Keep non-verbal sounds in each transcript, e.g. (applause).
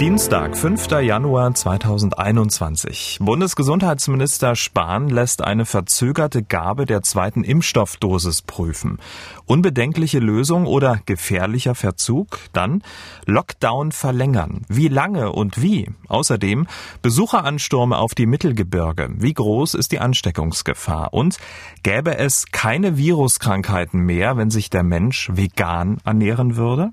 Dienstag, 5. Januar 2021. Bundesgesundheitsminister Spahn lässt eine verzögerte Gabe der zweiten Impfstoffdosis prüfen. Unbedenkliche Lösung oder gefährlicher Verzug? Dann Lockdown verlängern. Wie lange und wie? Außerdem Besucheranstürme auf die Mittelgebirge. Wie groß ist die Ansteckungsgefahr? Und gäbe es keine Viruskrankheiten mehr, wenn sich der Mensch vegan ernähren würde?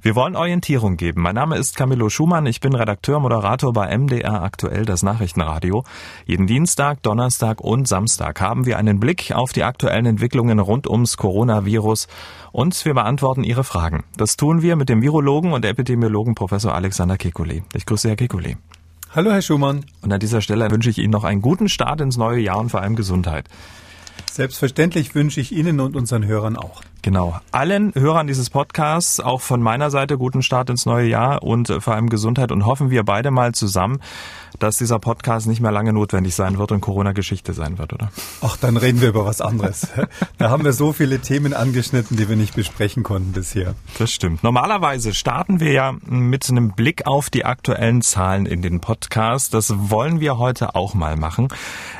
Wir wollen Orientierung geben. Mein Name ist Camillo Schumann. Ich bin Redakteur, Moderator bei MDR Aktuell, das Nachrichtenradio. Jeden Dienstag, Donnerstag und Samstag haben wir einen Blick auf die aktuellen Entwicklungen rund ums Coronavirus und wir beantworten Ihre Fragen. Das tun wir mit dem Virologen und Epidemiologen Professor Alexander Kekulé. Ich grüße Herr Kekulé. Hallo, Herr Schumann. Und an dieser Stelle wünsche ich Ihnen noch einen guten Start ins neue Jahr und vor allem Gesundheit. Selbstverständlich wünsche ich Ihnen und unseren Hörern auch. Genau. Allen Hörern dieses Podcasts, auch von meiner Seite, guten Start ins neue Jahr und äh, vor allem Gesundheit und hoffen wir beide mal zusammen, dass dieser Podcast nicht mehr lange notwendig sein wird und Corona-Geschichte sein wird, oder? Ach, dann reden wir über was anderes. (laughs) da haben wir so viele Themen angeschnitten, die wir nicht besprechen konnten bisher. Das stimmt. Normalerweise starten wir ja mit einem Blick auf die aktuellen Zahlen in den Podcast. Das wollen wir heute auch mal machen.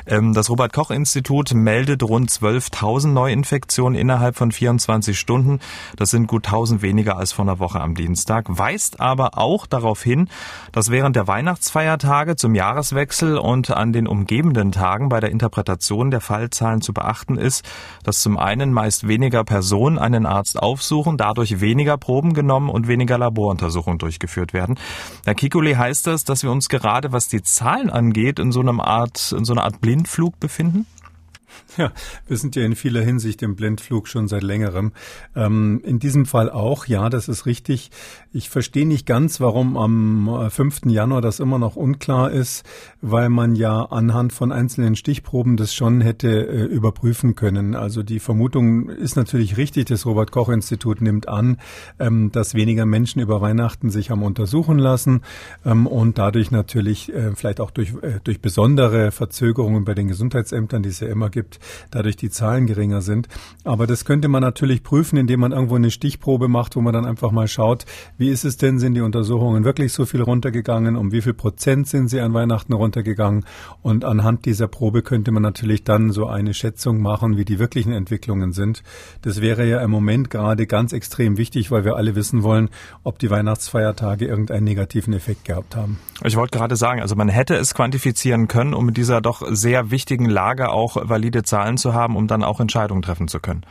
Ähm, das Robert-Koch-Institut meldet rund 12.000 Neuinfektionen innerhalb von 24 Stunden. Das sind gut 1000 weniger als vor einer Woche am Dienstag. Weist aber auch darauf hin, dass während der Weihnachtsfeiertage zum Jahreswechsel und an den umgebenden Tagen bei der Interpretation der Fallzahlen zu beachten ist, dass zum einen meist weniger Personen einen Arzt aufsuchen, dadurch weniger Proben genommen und weniger Laboruntersuchungen durchgeführt werden. Herr Kikuli heißt das, dass wir uns gerade, was die Zahlen angeht, in so einer Art, in so einer Art Blindflug befinden? (laughs) Ja, wir sind ja in vieler Hinsicht im Blindflug schon seit längerem. Ähm, in diesem Fall auch, ja, das ist richtig. Ich verstehe nicht ganz, warum am 5. Äh, Januar das immer noch unklar ist, weil man ja anhand von einzelnen Stichproben das schon hätte äh, überprüfen können. Also die Vermutung ist natürlich richtig. Das Robert Koch Institut nimmt an, ähm, dass weniger Menschen über Weihnachten sich haben untersuchen lassen ähm, und dadurch natürlich äh, vielleicht auch durch, äh, durch besondere Verzögerungen bei den Gesundheitsämtern, die es ja immer gibt, gibt, dadurch die Zahlen geringer sind. Aber das könnte man natürlich prüfen, indem man irgendwo eine Stichprobe macht, wo man dann einfach mal schaut, wie ist es denn, sind die Untersuchungen wirklich so viel runtergegangen, um wie viel Prozent sind sie an Weihnachten runtergegangen und anhand dieser Probe könnte man natürlich dann so eine Schätzung machen, wie die wirklichen Entwicklungen sind. Das wäre ja im Moment gerade ganz extrem wichtig, weil wir alle wissen wollen, ob die Weihnachtsfeiertage irgendeinen negativen Effekt gehabt haben. Ich wollte gerade sagen, also man hätte es quantifizieren können, um mit dieser doch sehr wichtigen Lage auch valide Zahlen zu haben, um dann auch Entscheidungen treffen zu können.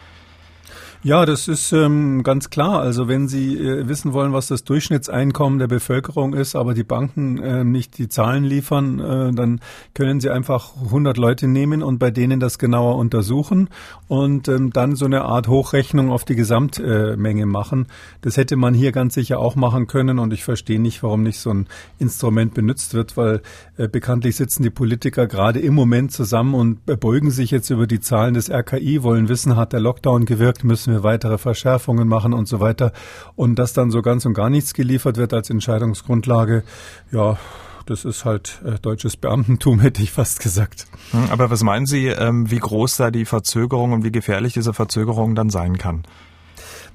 Ja, das ist ähm, ganz klar. Also wenn Sie äh, wissen wollen, was das Durchschnittseinkommen der Bevölkerung ist, aber die Banken äh, nicht die Zahlen liefern, äh, dann können Sie einfach 100 Leute nehmen und bei denen das genauer untersuchen und ähm, dann so eine Art Hochrechnung auf die Gesamtmenge machen. Das hätte man hier ganz sicher auch machen können und ich verstehe nicht, warum nicht so ein Instrument benutzt wird, weil äh, bekanntlich sitzen die Politiker gerade im Moment zusammen und beugen sich jetzt über die Zahlen des RKI, wollen wissen, hat der Lockdown gewirkt, müssen müssen wir weitere Verschärfungen machen und so weiter. Und dass dann so ganz und gar nichts geliefert wird als Entscheidungsgrundlage, ja, das ist halt äh, deutsches Beamtentum, (laughs) hätte ich fast gesagt. Hm, aber was meinen Sie, ähm, wie groß da die Verzögerung und wie gefährlich diese Verzögerung dann sein kann?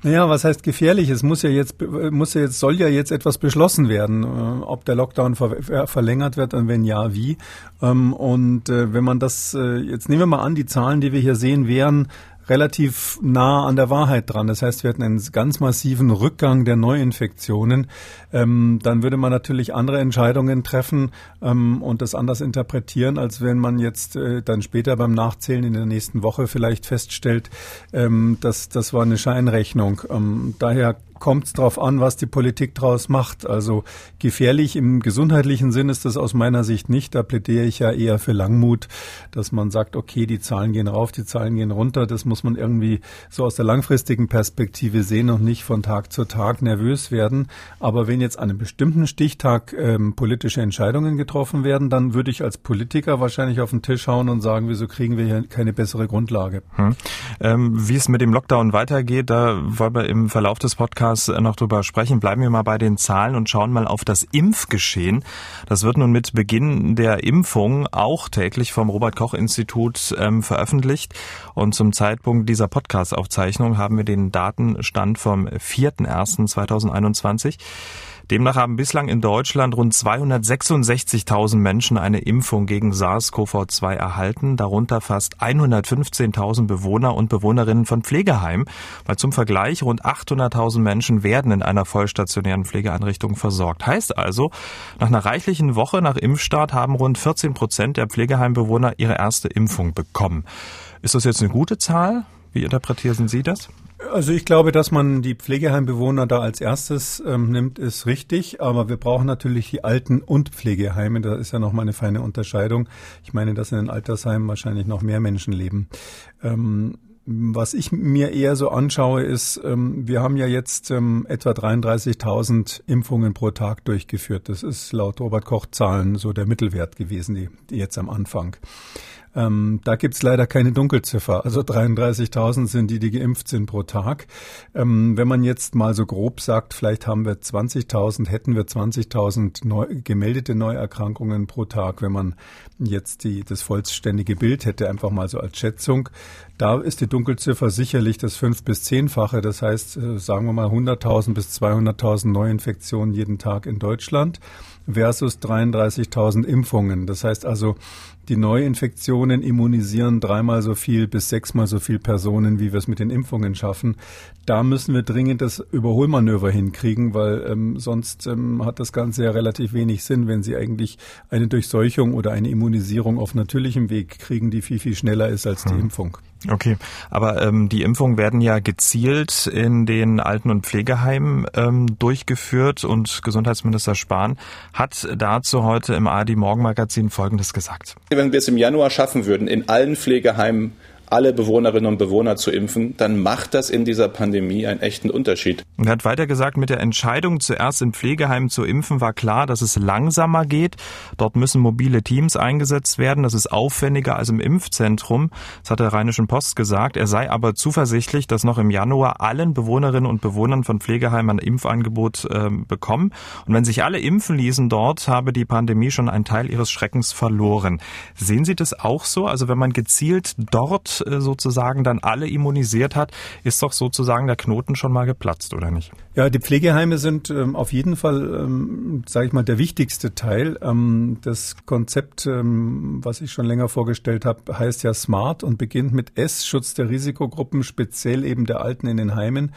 Naja, was heißt gefährlich? Es muss ja jetzt, muss ja jetzt, soll ja jetzt etwas beschlossen werden, äh, ob der Lockdown ver verlängert wird und wenn ja, wie. Ähm, und äh, wenn man das, äh, jetzt nehmen wir mal an, die Zahlen, die wir hier sehen, wären relativ nah an der Wahrheit dran. Das heißt, wir hatten einen ganz massiven Rückgang der Neuinfektionen. Ähm, dann würde man natürlich andere Entscheidungen treffen ähm, und das anders interpretieren, als wenn man jetzt äh, dann später beim Nachzählen in der nächsten Woche vielleicht feststellt, ähm, dass das war eine Scheinrechnung. Ähm, daher kommt es darauf an, was die Politik daraus macht. Also gefährlich im gesundheitlichen Sinn ist das aus meiner Sicht nicht. Da plädiere ich ja eher für Langmut, dass man sagt, okay, die Zahlen gehen rauf, die Zahlen gehen runter. Das muss man irgendwie so aus der langfristigen Perspektive sehen und nicht von Tag zu Tag nervös werden. Aber wenn jetzt an einem bestimmten Stichtag ähm, politische Entscheidungen getroffen werden, dann würde ich als Politiker wahrscheinlich auf den Tisch hauen und sagen, wieso kriegen wir hier keine bessere Grundlage. Hm. Ähm, wie es mit dem Lockdown weitergeht, da wollen wir im Verlauf des Podcasts Podcast noch drüber sprechen. Bleiben wir mal bei den Zahlen und schauen mal auf das Impfgeschehen. Das wird nun mit Beginn der Impfung auch täglich vom Robert Koch Institut ähm, veröffentlicht. Und zum Zeitpunkt dieser Podcast-Aufzeichnung haben wir den Datenstand vom 4.1.2021. Demnach haben bislang in Deutschland rund 266.000 Menschen eine Impfung gegen SARS-CoV-2 erhalten, darunter fast 115.000 Bewohner und Bewohnerinnen von Pflegeheimen. Weil zum Vergleich rund 800.000 Menschen werden in einer vollstationären Pflegeeinrichtung versorgt. Heißt also, nach einer reichlichen Woche nach Impfstart haben rund 14 Prozent der Pflegeheimbewohner ihre erste Impfung bekommen. Ist das jetzt eine gute Zahl? Wie interpretieren Sie das? Also ich glaube, dass man die Pflegeheimbewohner da als erstes ähm, nimmt, ist richtig. Aber wir brauchen natürlich die Alten- und Pflegeheime. Da ist ja noch mal eine feine Unterscheidung. Ich meine, dass in den Altersheimen wahrscheinlich noch mehr Menschen leben. Ähm, was ich mir eher so anschaue, ist, ähm, wir haben ja jetzt ähm, etwa 33.000 Impfungen pro Tag durchgeführt. Das ist laut Robert Koch Zahlen so der Mittelwert gewesen, die, die jetzt am Anfang. Ähm, da gibt's leider keine Dunkelziffer. Also 33.000 sind die, die geimpft sind pro Tag. Ähm, wenn man jetzt mal so grob sagt, vielleicht haben wir 20.000, hätten wir 20.000 neu, gemeldete Neuerkrankungen pro Tag, wenn man jetzt die, das vollständige Bild hätte, einfach mal so als Schätzung. Da ist die Dunkelziffer sicherlich das fünf- bis zehnfache. Das heißt, äh, sagen wir mal 100.000 bis 200.000 Neuinfektionen jeden Tag in Deutschland versus 33.000 Impfungen. Das heißt also, die Neuinfektionen immunisieren dreimal so viel bis sechsmal so viel Personen, wie wir es mit den Impfungen schaffen. Da müssen wir dringend das Überholmanöver hinkriegen, weil ähm, sonst ähm, hat das Ganze ja relativ wenig Sinn, wenn Sie eigentlich eine Durchseuchung oder eine Immunisierung auf natürlichem Weg kriegen, die viel, viel schneller ist als die hm. Impfung. Okay, aber ähm, die Impfungen werden ja gezielt in den Alten- und Pflegeheimen ähm, durchgeführt und Gesundheitsminister Spahn hat dazu heute im ARD Morgenmagazin Folgendes gesagt. Wenn wir es im Januar schaffen würden, in allen Pflegeheimen alle Bewohnerinnen und Bewohner zu impfen, dann macht das in dieser Pandemie einen echten Unterschied. Er hat weiter gesagt, mit der Entscheidung, zuerst in Pflegeheimen zu impfen, war klar, dass es langsamer geht. Dort müssen mobile Teams eingesetzt werden. Das ist aufwendiger als im Impfzentrum. Das hat der Rheinischen Post gesagt. Er sei aber zuversichtlich, dass noch im Januar allen Bewohnerinnen und Bewohnern von Pflegeheimen ein Impfangebot äh, bekommen. Und wenn sich alle impfen ließen dort, habe die Pandemie schon einen Teil ihres Schreckens verloren. Sehen Sie das auch so? Also wenn man gezielt dort äh, sozusagen dann alle immunisiert hat, ist doch sozusagen der Knoten schon mal geplatzt, oder nicht? Ja, die Pflegeheime sind ähm, auf jeden Fall, ähm, sage ich mal, der wichtigste Teil. Ähm, das Konzept, ähm, was ich schon länger vorgestellt habe, heißt ja SMART und beginnt mit S, Schutz der Risikogruppen, speziell eben der Alten in den Heimen.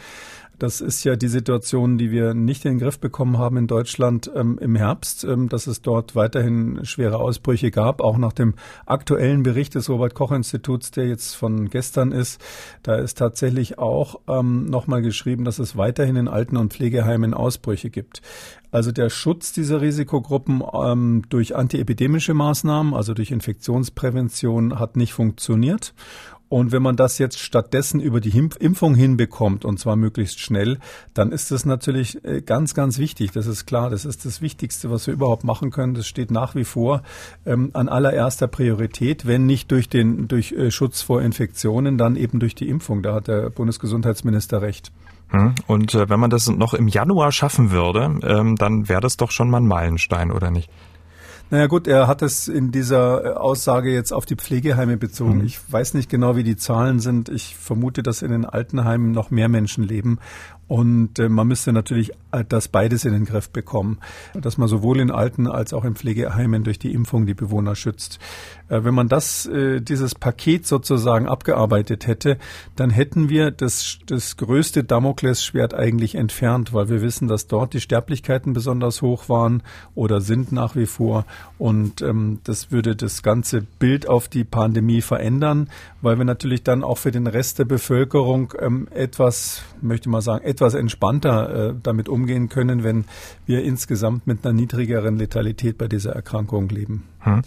Das ist ja die Situation, die wir nicht in den Griff bekommen haben in Deutschland ähm, im Herbst, ähm, dass es dort weiterhin schwere Ausbrüche gab, auch nach dem aktuellen Bericht des Robert Koch Instituts, der jetzt von gestern ist. Da ist tatsächlich auch ähm, nochmal geschrieben, dass es weiterhin in Alten- und Pflegeheimen Ausbrüche gibt. Also der Schutz dieser Risikogruppen ähm, durch antiepidemische Maßnahmen, also durch Infektionsprävention, hat nicht funktioniert. Und wenn man das jetzt stattdessen über die Impfung hinbekommt, und zwar möglichst schnell, dann ist das natürlich äh, ganz, ganz wichtig. Das ist klar. Das ist das Wichtigste, was wir überhaupt machen können. Das steht nach wie vor ähm, an allererster Priorität, wenn nicht durch den, durch äh, Schutz vor Infektionen, dann eben durch die Impfung. Da hat der Bundesgesundheitsminister recht. Hm. Und äh, wenn man das noch im Januar schaffen würde, ähm, dann wäre das doch schon mal ein Meilenstein, oder nicht? Naja gut, er hat es in dieser äh, Aussage jetzt auf die Pflegeheime bezogen. Mhm. Ich weiß nicht genau, wie die Zahlen sind. Ich vermute, dass in den Altenheimen noch mehr Menschen leben. Und äh, man müsste natürlich äh, das beides in den Griff bekommen, dass man sowohl in Alten als auch in Pflegeheimen durch die Impfung die Bewohner schützt. Äh, wenn man das, dieses Paket sozusagen abgearbeitet hätte, dann hätten wir das, das größte Damoklesschwert eigentlich entfernt, weil wir wissen, dass dort die Sterblichkeiten besonders hoch waren oder sind nach wie vor. Und ähm, das würde das ganze Bild auf die Pandemie verändern, weil wir natürlich dann auch für den Rest der Bevölkerung ähm, etwas, möchte mal sagen, etwas entspannter äh, damit umgehen können, wenn wir insgesamt mit einer niedrigeren Letalität bei dieser Erkrankung leben. Hm.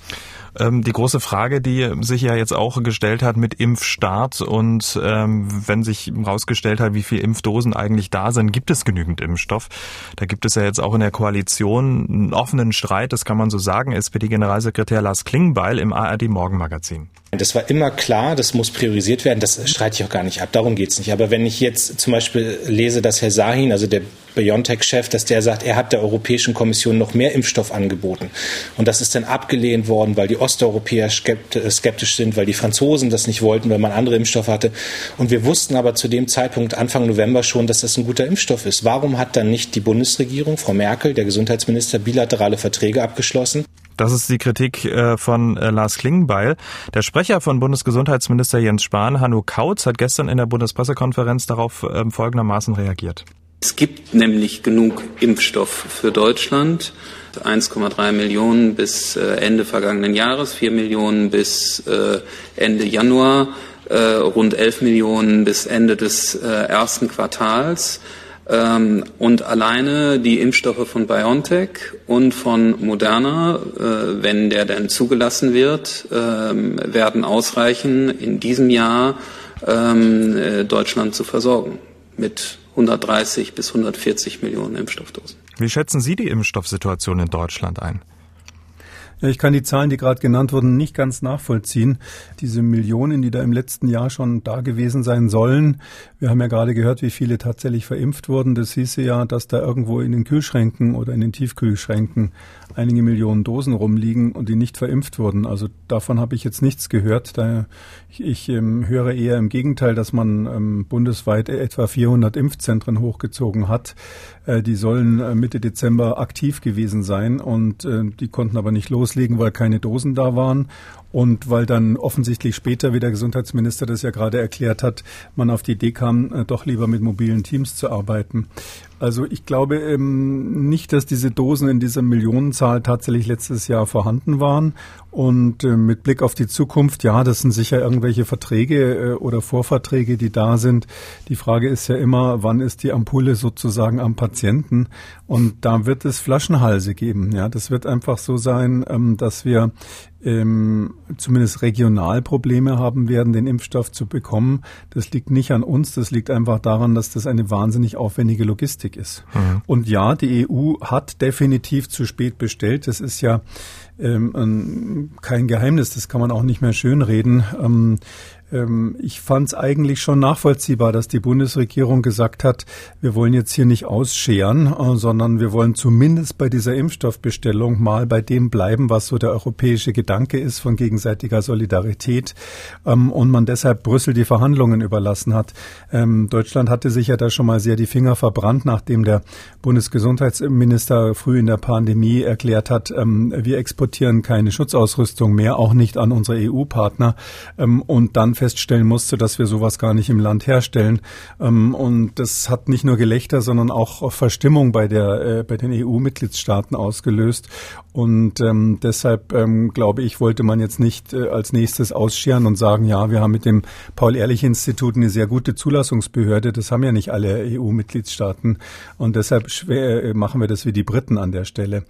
Ähm, die große Frage, die sich ja jetzt auch gestellt hat mit Impfstart und ähm, wenn sich herausgestellt hat, wie viele Impfdosen eigentlich da sind, gibt es genügend Impfstoff? Da gibt es ja jetzt auch in der Koalition einen offenen Streit, das kann man so sagen, SPD-Generalsekretär Lars Klingbeil im ARD Morgenmagazin. Das war immer klar, das muss priorisiert werden, das streite ich auch gar nicht ab, darum geht es nicht. Aber wenn ich jetzt zum Beispiel lese, dass Herr Sahin, also der BioNTech-Chef, dass der sagt, er hat der Europäischen Kommission noch mehr Impfstoff angeboten. Und das ist dann abgelehnt worden, weil die Osteuropäer skeptisch sind, weil die Franzosen das nicht wollten, weil man andere Impfstoffe hatte. Und wir wussten aber zu dem Zeitpunkt Anfang November schon, dass das ein guter Impfstoff ist. Warum hat dann nicht die Bundesregierung, Frau Merkel, der Gesundheitsminister, bilaterale Verträge abgeschlossen? Das ist die Kritik äh, von äh, Lars Klingbeil. Der Sprecher von Bundesgesundheitsminister Jens Spahn, Hanno Kautz, hat gestern in der Bundespressekonferenz darauf ähm, folgendermaßen reagiert. Es gibt nämlich genug Impfstoff für Deutschland. 1,3 Millionen bis äh, Ende vergangenen Jahres, 4 Millionen bis Ende Januar, rund 11 Millionen bis Ende des ersten Quartals. Ähm, und alleine die Impfstoffe von BioNTech und von Moderna, äh, wenn der denn zugelassen wird, äh, werden ausreichen, in diesem Jahr ähm, äh, Deutschland zu versorgen mit 130 bis 140 Millionen Impfstoffdosen. Wie schätzen Sie die Impfstoffsituation in Deutschland ein? Ja, ich kann die Zahlen, die gerade genannt wurden, nicht ganz nachvollziehen. Diese Millionen, die da im letzten Jahr schon da gewesen sein sollen. Wir haben ja gerade gehört, wie viele tatsächlich verimpft wurden. Das hieße ja, dass da irgendwo in den Kühlschränken oder in den Tiefkühlschränken einige Millionen Dosen rumliegen und die nicht verimpft wurden. Also davon habe ich jetzt nichts gehört. Da ich, ich ähm, höre eher im Gegenteil, dass man ähm, bundesweit etwa 400 Impfzentren hochgezogen hat. Äh, die sollen äh, Mitte Dezember aktiv gewesen sein und äh, die konnten aber nicht loslegen, weil keine Dosen da waren. Und weil dann offensichtlich später, wie der Gesundheitsminister das ja gerade erklärt hat, man auf die Idee kam, äh, doch lieber mit mobilen Teams zu arbeiten. Also ich glaube ähm, nicht, dass diese Dosen in dieser Millionenzahl tatsächlich letztes Jahr vorhanden waren. Und äh, mit Blick auf die Zukunft, ja, das sind sicher irgendwelche Verträge äh, oder Vorverträge, die da sind. Die Frage ist ja immer, wann ist die Ampulle sozusagen am Patienten? Und da wird es Flaschenhalse geben. Ja, das wird einfach so sein, ähm, dass wir ähm, zumindest regional Probleme haben werden, den Impfstoff zu bekommen. Das liegt nicht an uns, das liegt einfach daran, dass das eine wahnsinnig aufwendige Logistik ist. Mhm. Und ja, die EU hat definitiv zu spät bestellt. Das ist ja ähm, kein Geheimnis, das kann man auch nicht mehr schönreden. Ähm, ich fand es eigentlich schon nachvollziehbar, dass die Bundesregierung gesagt hat, wir wollen jetzt hier nicht ausscheren, äh, sondern wir wollen zumindest bei dieser Impfstoffbestellung mal bei dem bleiben, was so der europäische Gedanke ist von gegenseitiger Solidarität ähm, und man deshalb Brüssel die Verhandlungen überlassen hat. Ähm, Deutschland hatte sich ja da schon mal sehr die Finger verbrannt, nachdem der Bundesgesundheitsminister früh in der Pandemie erklärt hat, wir exportieren keine Schutzausrüstung mehr, auch nicht an unsere EU-Partner und dann feststellen musste, dass wir sowas gar nicht im Land herstellen. Ähm, und das hat nicht nur Gelächter, sondern auch Verstimmung bei der äh, bei den EU-Mitgliedstaaten ausgelöst. Und ähm, deshalb ähm, glaube ich, wollte man jetzt nicht äh, als nächstes ausscheren und sagen, ja, wir haben mit dem Paul-Ehrlich-Institut eine sehr gute Zulassungsbehörde. Das haben ja nicht alle EU-Mitgliedstaaten. Und deshalb schwer, äh, machen wir das wie die Briten an der Stelle.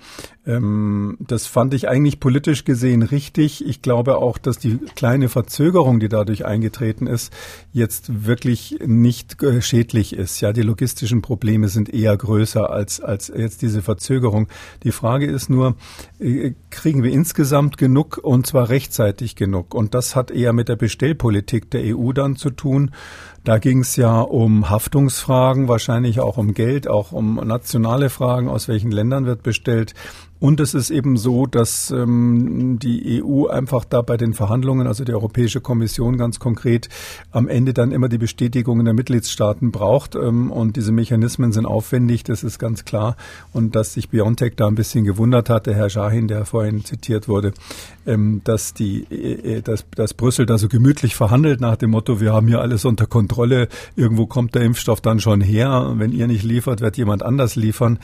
Ähm, das fand ich eigentlich politisch gesehen richtig. Ich glaube auch, dass die kleine Verzögerung, die dadurch eingetreten ist, jetzt wirklich nicht äh, schädlich ist. Ja, die logistischen Probleme sind eher größer als, als jetzt diese Verzögerung. Die Frage ist nur, kriegen wir insgesamt genug und zwar rechtzeitig genug. Und das hat eher mit der Bestellpolitik der EU dann zu tun. Da ging es ja um Haftungsfragen, wahrscheinlich auch um Geld, auch um nationale Fragen, aus welchen Ländern wird bestellt. Und es ist eben so, dass ähm, die EU einfach da bei den Verhandlungen, also die Europäische Kommission ganz konkret, am Ende dann immer die Bestätigung der Mitgliedstaaten braucht. Ähm, und diese Mechanismen sind aufwendig, das ist ganz klar. Und dass sich Biontech da ein bisschen gewundert hat, der Herr Schahin, der vorhin zitiert wurde, ähm, dass die, äh, äh, dass, dass Brüssel da so gemütlich verhandelt nach dem Motto, wir haben hier alles unter Kontrolle, irgendwo kommt der Impfstoff dann schon her, wenn ihr nicht liefert, wird jemand anders liefern.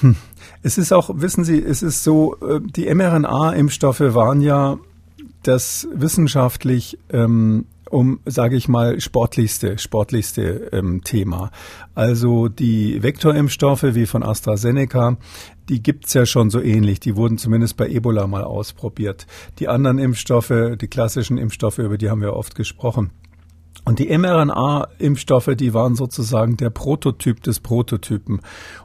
Hm. Es ist auch, wissen Sie, es ist so, äh, die mRNA-Impfstoffe waren ja das wissenschaftlich ähm, um, sage ich mal, sportlichste, sportlichste ähm, Thema. Also die Vektorimpfstoffe wie von AstraZeneca, die gibt's ja schon so ähnlich. Die wurden zumindest bei Ebola mal ausprobiert. Die anderen Impfstoffe, die klassischen Impfstoffe, über die haben wir oft gesprochen. Und die mRNA-Impfstoffe, die waren sozusagen der Prototyp des Prototypen.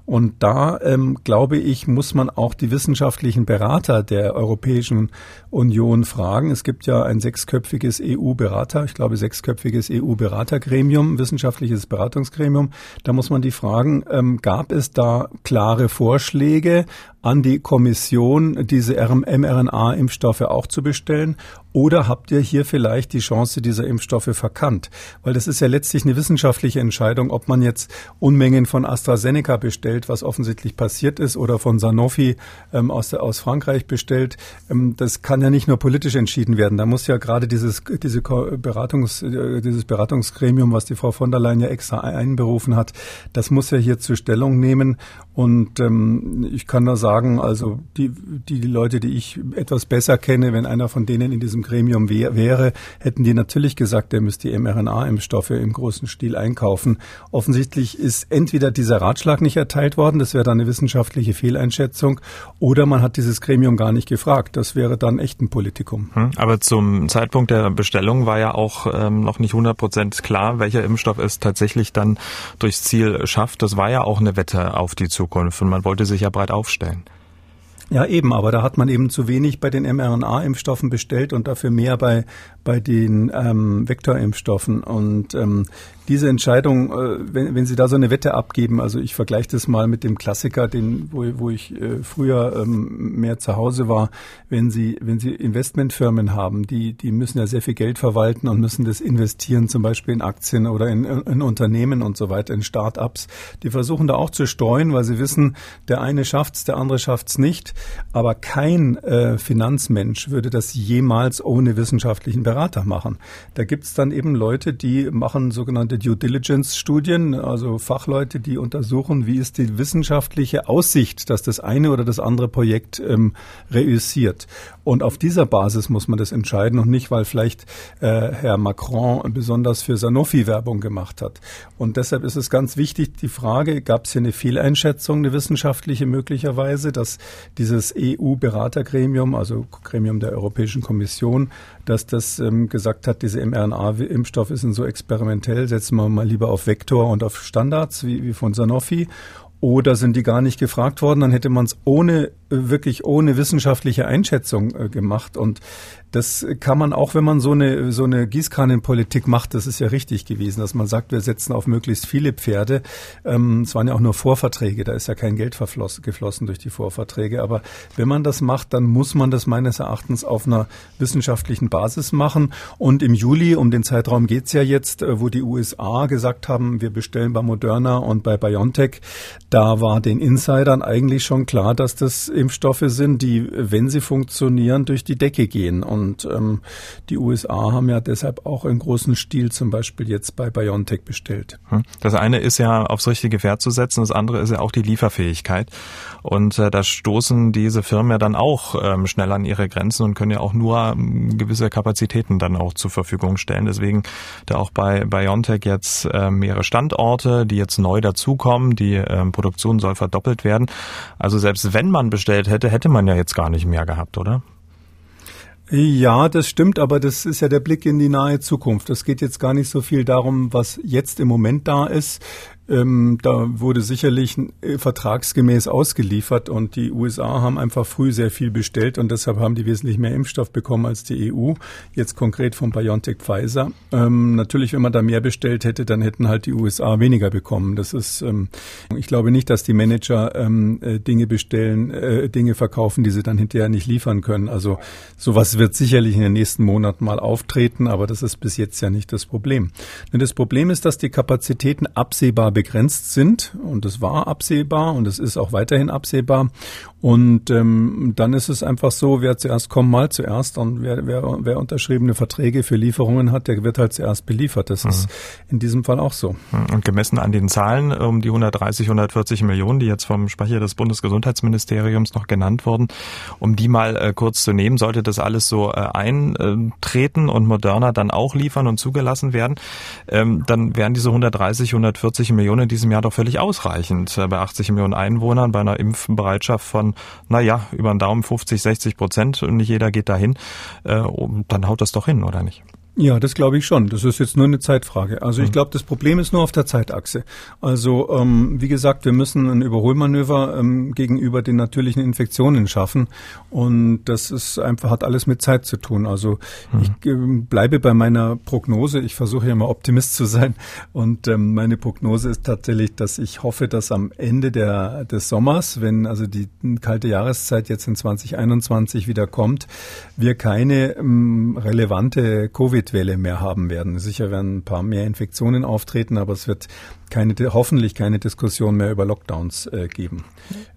Und da, ähm, glaube ich, muss man auch die wissenschaftlichen Berater der Europäischen Union fragen. Es gibt ja ein sechsköpfiges EU-Berater, ich glaube sechsköpfiges EU-Beratergremium, wissenschaftliches Beratungsgremium. Da muss man die fragen, ähm, gab es da klare Vorschläge an die Kommission, diese mRNA-Impfstoffe auch zu bestellen? Oder habt ihr hier vielleicht die Chance dieser Impfstoffe verkannt? Weil das ist ja letztlich eine wissenschaftliche Entscheidung, ob man jetzt Unmengen von AstraZeneca bestellt, was offensichtlich passiert ist, oder von Sanofi ähm, aus, aus Frankreich bestellt. Ähm, das kann ja nicht nur politisch entschieden werden. Da muss ja gerade dieses, diese Beratungs, äh, dieses Beratungsgremium, was die Frau von der Leyen ja extra einberufen hat, das muss ja hier zur Stellung nehmen. Und ähm, ich kann da sagen, also die, die Leute, die ich etwas besser kenne, wenn einer von denen in diesem Gremium wär, wäre, hätten die natürlich gesagt, er müsste die mRNA-Impfstoffe im großen Stil einkaufen. Offensichtlich ist entweder dieser Ratschlag nicht erteilt worden, das wäre dann eine wissenschaftliche Fehleinschätzung, oder man hat dieses Gremium gar nicht gefragt. Das wäre dann echt ein Politikum. Hm, aber zum Zeitpunkt der Bestellung war ja auch ähm, noch nicht 100 Prozent klar, welcher Impfstoff es tatsächlich dann durchs Ziel schafft. Das war ja auch eine Wette auf die Zukunft. Zukunft und man wollte sich ja breit aufstellen. Ja, eben, aber da hat man eben zu wenig bei den mRNA-Impfstoffen bestellt und dafür mehr bei, bei den ähm, Vektorimpfstoffen. Und ähm, diese Entscheidung, äh, wenn, wenn Sie da so eine Wette abgeben, also ich vergleiche das mal mit dem Klassiker, den, wo, wo ich äh, früher ähm, mehr zu Hause war, wenn Sie, wenn Sie Investmentfirmen haben, die, die müssen ja sehr viel Geld verwalten und müssen das investieren, zum Beispiel in Aktien oder in, in Unternehmen und so weiter, in Start-ups. Die versuchen da auch zu streuen, weil sie wissen, der eine schafft's, der andere schafft's nicht. Aber kein äh, Finanzmensch würde das jemals ohne wissenschaftlichen Berater machen. Da gibt's dann eben Leute, die machen sogenannte sogenannte Due Diligence-Studien, also Fachleute, die untersuchen, wie ist die wissenschaftliche Aussicht, dass das eine oder das andere Projekt ähm, reüssiert. Und auf dieser Basis muss man das entscheiden und nicht, weil vielleicht äh, Herr Macron besonders für Sanofi Werbung gemacht hat. Und deshalb ist es ganz wichtig, die Frage, gab es hier eine Fehleinschätzung, eine wissenschaftliche möglicherweise, dass dieses EU-Beratergremium, also Gremium der Europäischen Kommission, dass das ähm, gesagt hat, diese mRNA-Impfstoffe sind so experimentell, setzen wir mal lieber auf Vektor und auf Standards wie, wie von Sanofi. Oder sind die gar nicht gefragt worden? Dann hätte man es ohne wirklich ohne wissenschaftliche Einschätzung äh, gemacht. Und das kann man auch, wenn man so eine, so eine Gießkannenpolitik macht, das ist ja richtig gewesen, dass man sagt, wir setzen auf möglichst viele Pferde. Ähm, es waren ja auch nur Vorverträge, da ist ja kein Geld geflossen durch die Vorverträge. Aber wenn man das macht, dann muss man das meines Erachtens auf einer wissenschaftlichen Basis machen. Und im Juli, um den Zeitraum geht's ja jetzt, äh, wo die USA gesagt haben, wir bestellen bei Moderna und bei BioNTech, da war den Insidern eigentlich schon klar, dass das Impfstoffe sind, die, wenn sie funktionieren, durch die Decke gehen. Und ähm, die USA haben ja deshalb auch in großen Stil zum Beispiel jetzt bei BioNTech bestellt. Hm. Das eine ist ja aufs richtige Pferd zu setzen, das andere ist ja auch die Lieferfähigkeit. Und äh, da stoßen diese Firmen ja dann auch ähm, schnell an ihre Grenzen und können ja auch nur ähm, gewisse Kapazitäten dann auch zur Verfügung stellen. Deswegen da auch bei BioNTech jetzt äh, mehrere Standorte, die jetzt neu dazukommen. Die ähm, Produktion soll verdoppelt werden. Also selbst wenn man bestellt, hätte, hätte man ja jetzt gar nicht mehr gehabt, oder? Ja, das stimmt, aber das ist ja der Blick in die nahe Zukunft. Es geht jetzt gar nicht so viel darum, was jetzt im Moment da ist. Ähm, da wurde sicherlich äh, vertragsgemäß ausgeliefert und die USA haben einfach früh sehr viel bestellt und deshalb haben die wesentlich mehr Impfstoff bekommen als die EU. Jetzt konkret von BioNTech Pfizer. Ähm, natürlich, wenn man da mehr bestellt hätte, dann hätten halt die USA weniger bekommen. Das ist, ähm, ich glaube nicht, dass die Manager ähm, äh, Dinge bestellen, äh, Dinge verkaufen, die sie dann hinterher nicht liefern können. Also sowas wird sicherlich in den nächsten Monaten mal auftreten, aber das ist bis jetzt ja nicht das Problem. Denn das Problem ist, dass die Kapazitäten absehbar begrenzt sind und es war absehbar und es ist auch weiterhin absehbar. Und ähm, dann ist es einfach so, wer zuerst kommt, mal zuerst und wer, wer, wer unterschriebene Verträge für Lieferungen hat, der wird halt zuerst beliefert. Das mhm. ist in diesem Fall auch so. Mhm. Und gemessen an den Zahlen um die 130, 140 Millionen, die jetzt vom Sprecher des Bundesgesundheitsministeriums noch genannt wurden, um die mal äh, kurz zu nehmen, sollte das alles so äh, eintreten und Moderna dann auch liefern und zugelassen werden, ähm, dann wären diese 130, 140 Millionen Millionen in diesem Jahr doch völlig ausreichend. Äh, bei 80 Millionen Einwohnern, bei einer Impfbereitschaft von, naja, über den Daumen 50, 60 Prozent und nicht jeder geht dahin, äh, dann haut das doch hin, oder nicht? Ja, das glaube ich schon. Das ist jetzt nur eine Zeitfrage. Also ich mhm. glaube, das Problem ist nur auf der Zeitachse. Also ähm, wie gesagt, wir müssen ein Überholmanöver ähm, gegenüber den natürlichen Infektionen schaffen und das ist einfach hat alles mit Zeit zu tun. Also mhm. ich äh, bleibe bei meiner Prognose. Ich versuche ja mal Optimist zu sein und ähm, meine Prognose ist tatsächlich, dass ich hoffe, dass am Ende der des Sommers, wenn also die kalte Jahreszeit jetzt in 2021 wieder kommt, wir keine ähm, relevante Covid Covid-Welle mehr haben werden. Sicher werden ein paar mehr Infektionen auftreten, aber es wird keine, hoffentlich keine Diskussion mehr über Lockdowns äh, geben.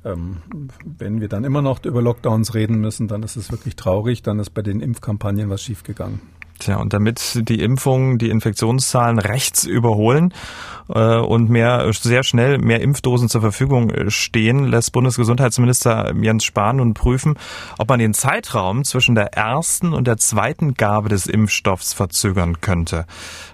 Ähm, wenn wir dann immer noch über Lockdowns reden müssen, dann ist es wirklich traurig, dann ist bei den Impfkampagnen was schiefgegangen. Tja, und damit die Impfungen die Infektionszahlen rechts überholen und mehr sehr schnell mehr Impfdosen zur Verfügung äh, stehen, lässt Bundesgesundheitsminister Jens Spahn nun prüfen, ob man den Zeitraum zwischen der ersten und der zweiten Gabe des Impfstoffs verzögern könnte.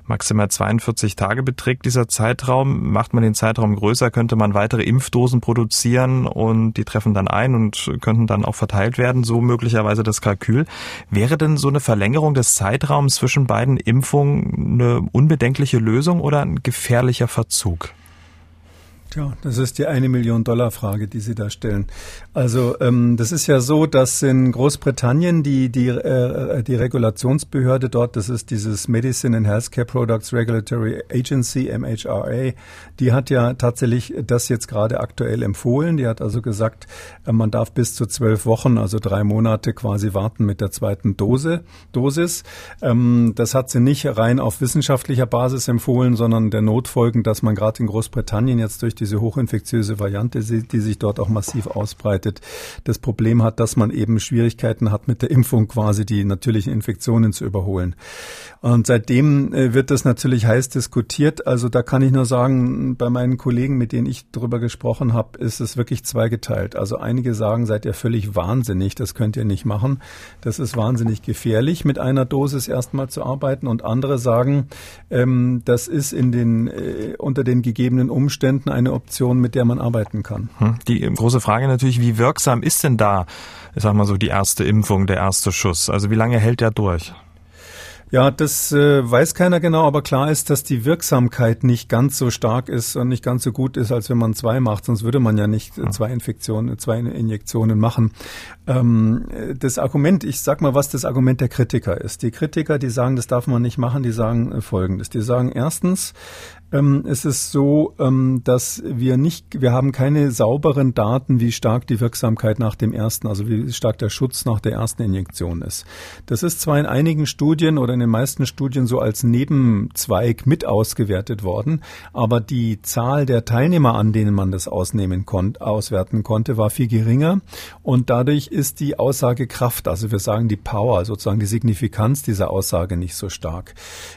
Maximal 42 Tage beträgt dieser Zeitraum. Macht man den Zeitraum größer, könnte man weitere Impfdosen produzieren und die treffen dann ein und könnten dann auch verteilt werden, so möglicherweise das Kalkül. Wäre denn so eine Verlängerung des Zeitraums zwischen beiden Impfungen eine unbedenkliche Lösung oder ein gefährlicher Verzug? Ja, das ist die eine Million Dollar Frage, die Sie da stellen. Also ähm, das ist ja so, dass in Großbritannien die die äh, die Regulationsbehörde dort, das ist dieses Medicine and Healthcare Products Regulatory Agency (MHRA), die hat ja tatsächlich das jetzt gerade aktuell empfohlen. Die hat also gesagt, äh, man darf bis zu zwölf Wochen, also drei Monate quasi warten mit der zweiten Dose Dosis. Ähm, das hat sie nicht rein auf wissenschaftlicher Basis empfohlen, sondern der Notfolgen, dass man gerade in Großbritannien jetzt durch diese hochinfektiöse Variante, die sich dort auch massiv ausbreitet, das Problem hat, dass man eben Schwierigkeiten hat, mit der Impfung quasi die natürlichen Infektionen zu überholen. Und seitdem äh, wird das natürlich heiß diskutiert. Also da kann ich nur sagen, bei meinen Kollegen, mit denen ich darüber gesprochen habe, ist es wirklich zweigeteilt. Also einige sagen, seid ihr völlig wahnsinnig, das könnt ihr nicht machen. Das ist wahnsinnig gefährlich, mit einer Dosis erstmal zu arbeiten. Und andere sagen, ähm, das ist in den, äh, unter den gegebenen Umständen eine Option, mit der man arbeiten kann. Hm. Die große Frage natürlich, wie wirksam ist denn da, ich sag mal so, die erste Impfung, der erste Schuss? Also wie lange hält der durch? Ja, das äh, weiß keiner genau, aber klar ist, dass die Wirksamkeit nicht ganz so stark ist und nicht ganz so gut ist, als wenn man zwei macht. Sonst würde man ja nicht äh, zwei Infektionen, zwei Injektionen machen. Ähm, das Argument, ich sag mal, was das Argument der Kritiker ist. Die Kritiker, die sagen, das darf man nicht machen, die sagen äh, Folgendes. Die sagen erstens, ähm, es ist so, ähm, dass wir nicht, wir haben keine sauberen Daten, wie stark die Wirksamkeit nach dem ersten, also wie stark der Schutz nach der ersten Injektion ist. Das ist zwar in einigen Studien oder in den meisten Studien so als Nebenzweig mit ausgewertet worden, aber die Zahl der Teilnehmer, an denen man das ausnehmen konnte, auswerten konnte, war viel geringer und dadurch ist die Aussagekraft, also wir sagen die Power, sozusagen die Signifikanz dieser Aussage nicht so stark.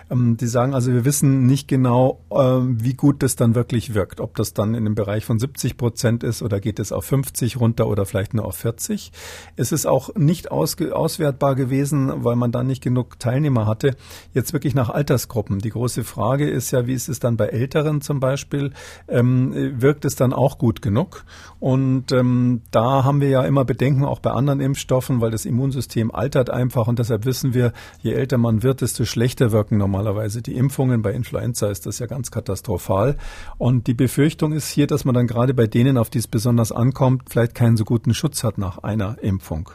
Ähm, die sagen also, wir wissen nicht genau, wie gut das dann wirklich wirkt. Ob das dann in dem Bereich von 70 Prozent ist oder geht es auf 50 runter oder vielleicht nur auf 40. Es ist auch nicht auswertbar gewesen, weil man da nicht genug Teilnehmer hatte. Jetzt wirklich nach Altersgruppen. Die große Frage ist ja, wie ist es dann bei Älteren zum Beispiel? Ähm, wirkt es dann auch gut genug? Und ähm, da haben wir ja immer Bedenken auch bei anderen Impfstoffen, weil das Immunsystem altert einfach und deshalb wissen wir, je älter man wird, desto schlechter wirken normalerweise die Impfungen. Bei Influenza ist das ja ganz katastrophal. Und die Befürchtung ist hier, dass man dann gerade bei denen, auf die es besonders ankommt, vielleicht keinen so guten Schutz hat nach einer Impfung.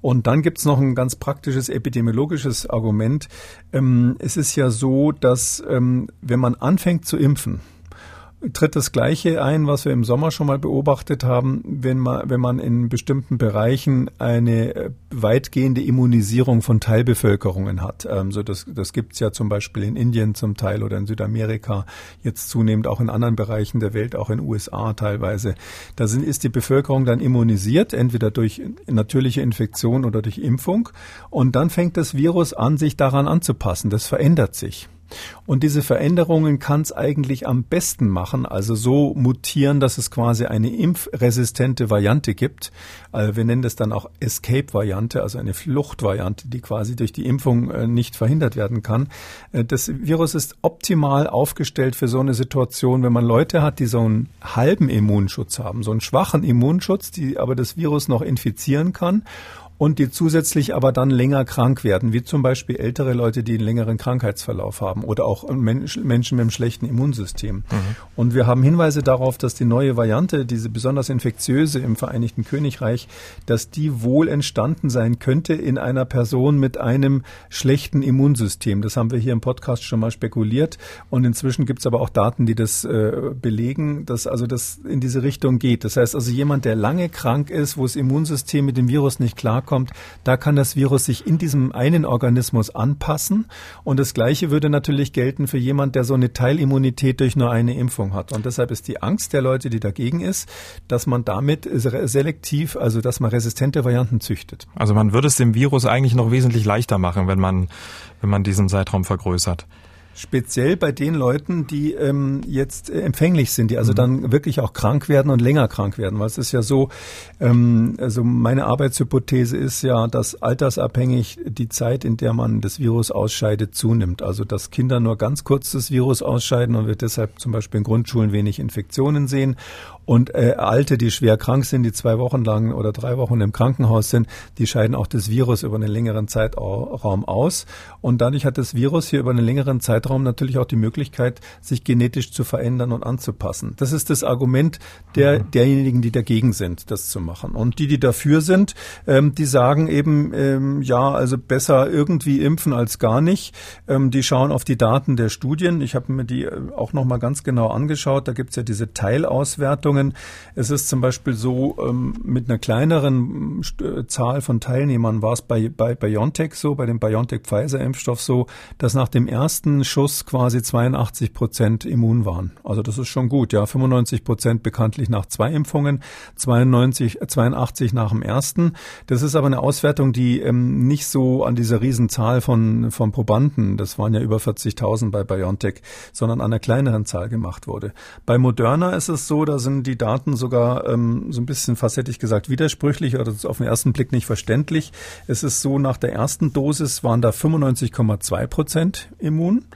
Und dann gibt es noch ein ganz praktisches epidemiologisches Argument. Ähm, es ist ja so, dass ähm, wenn man anfängt zu impfen, tritt das Gleiche ein, was wir im Sommer schon mal beobachtet haben, wenn man, wenn man in bestimmten Bereichen eine äh, weitgehende Immunisierung von Teilbevölkerungen hat. Ähm, so das, das gibt's ja zum Beispiel in Indien zum Teil oder in Südamerika, jetzt zunehmend auch in anderen Bereichen der Welt, auch in USA teilweise. Da sind, ist die Bevölkerung dann immunisiert, entweder durch natürliche Infektion oder durch Impfung. Und dann fängt das Virus an, sich daran anzupassen. Das verändert sich. Und diese Veränderungen kann es eigentlich am besten machen, also so mutieren, dass es quasi eine impfresistente Variante gibt. Also wir nennen das dann auch Escape-Variante, also eine Fluchtvariante, die quasi durch die Impfung äh, nicht verhindert werden kann. Äh, das Virus ist optimal aufgestellt für so eine Situation, wenn man Leute hat, die so einen halben Immunschutz haben, so einen schwachen Immunschutz, die aber das Virus noch infizieren kann und die zusätzlich aber dann länger krank werden, wie zum Beispiel ältere Leute, die einen längeren Krankheitsverlauf haben oder auch Menschen mit einem schlechten Immunsystem. Mhm. Und wir haben Hinweise darauf, dass die neue Variante, diese besonders infektiöse im Vereinigten Königreich, dass die wohl entstanden sein könnte in einer Person mit einem schlechten Immunsystem. Das haben wir hier im Podcast schon mal spekuliert und inzwischen gibt es aber auch Daten, die das äh, belegen, dass also das in diese Richtung geht. Das heißt also jemand, der lange krank ist, wo das Immunsystem mit dem Virus nicht klar kommt, da kann das Virus sich in diesem einen Organismus anpassen. Und das Gleiche würde natürlich gelten für jemand, der so eine Teilimmunität durch nur eine Impfung hat. Und deshalb ist die Angst der Leute, die dagegen ist, dass man damit selektiv, also dass man resistente Varianten züchtet. Also man würde es dem Virus eigentlich noch wesentlich leichter machen, wenn man, wenn man diesen Zeitraum vergrößert speziell bei den Leuten, die ähm, jetzt äh, empfänglich sind, die also mhm. dann wirklich auch krank werden und länger krank werden. Weil es ist ja so, ähm, also meine Arbeitshypothese ist ja, dass altersabhängig die Zeit, in der man das Virus ausscheidet, zunimmt. Also dass Kinder nur ganz kurz das Virus ausscheiden und wir deshalb zum Beispiel in Grundschulen wenig Infektionen sehen und äh, Alte, die schwer krank sind, die zwei Wochen lang oder drei Wochen im Krankenhaus sind, die scheiden auch das Virus über einen längeren Zeitraum aus. Und dadurch hat das Virus hier über einen längeren Zeitraum natürlich auch die Möglichkeit, sich genetisch zu verändern und anzupassen. Das ist das Argument der, mhm. derjenigen, die dagegen sind, das zu machen. Und die, die dafür sind, ähm, die sagen eben, ähm, ja, also besser irgendwie impfen als gar nicht. Ähm, die schauen auf die Daten der Studien. Ich habe mir die äh, auch nochmal ganz genau angeschaut. Da gibt es ja diese Teilauswertung Entwicklungen. Es ist zum Beispiel so, ähm, mit einer kleineren äh, Zahl von Teilnehmern war es bei, bei BioNTech so, bei dem BioNTech-Pfizer-Impfstoff so, dass nach dem ersten Schuss quasi 82 Prozent immun waren. Also das ist schon gut, ja. 95 Prozent bekanntlich nach zwei Impfungen, 92, 82 nach dem ersten. Das ist aber eine Auswertung, die ähm, nicht so an dieser Riesenzahl von, von Probanden, das waren ja über 40.000 bei BioNTech, sondern an einer kleineren Zahl gemacht wurde. Bei Moderna ist es so, da sind die Daten sogar ähm, so ein bisschen, fast hätte ich gesagt, widersprüchlich oder auf den ersten Blick nicht verständlich. Es ist so, nach der ersten Dosis waren da 95,2 Prozent immun,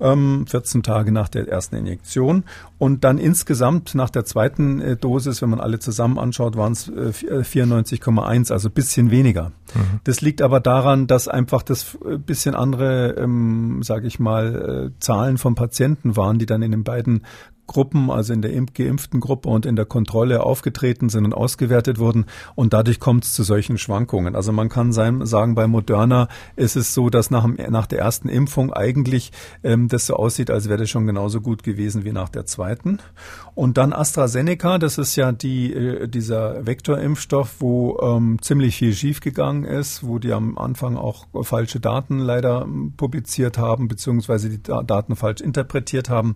ähm, 14 Tage nach der ersten Injektion. Und dann insgesamt nach der zweiten äh, Dosis, wenn man alle zusammen anschaut, waren es äh, 94,1, also bisschen weniger. Mhm. Das liegt aber daran, dass einfach das äh, bisschen andere, ähm, sage ich mal, äh, Zahlen von Patienten waren, die dann in den beiden Gruppen, also in der geimpften Gruppe und in der Kontrolle aufgetreten sind und ausgewertet wurden. Und dadurch kommt es zu solchen Schwankungen. Also man kann sein, sagen, bei Moderna ist es so, dass nach, nach der ersten Impfung eigentlich ähm, das so aussieht, als wäre das schon genauso gut gewesen wie nach der zweiten. Und dann AstraZeneca, das ist ja die, äh, dieser Vektorimpfstoff, wo ähm, ziemlich viel schiefgegangen ist, wo die am Anfang auch falsche Daten leider ähm, publiziert haben, beziehungsweise die Daten falsch interpretiert haben.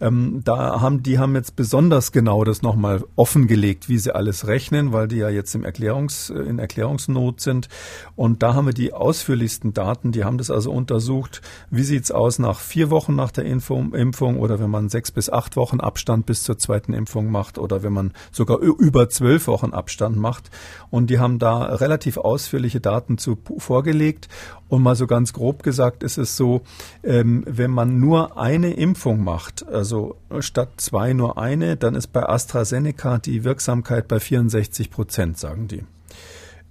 Ähm, da haben, die haben jetzt besonders genau das nochmal offengelegt, wie sie alles rechnen, weil die ja jetzt im Erklärungs, äh, in Erklärungsnot sind. Und da haben wir die ausführlichsten Daten. Die haben das also untersucht. Wie sieht's aus nach vier Wochen nach der Impfung, Impfung oder wenn man sechs bis acht Wochen Abstand bis zur zweiten Impfung macht oder wenn man sogar über zwölf Wochen Abstand macht. Und die haben da relativ ausführliche Daten zu vorgelegt. Und mal so ganz grob gesagt ist es so, ähm, wenn man nur eine Impfung macht, also statt zwei nur eine, dann ist bei AstraZeneca die Wirksamkeit bei 64 Prozent, sagen die.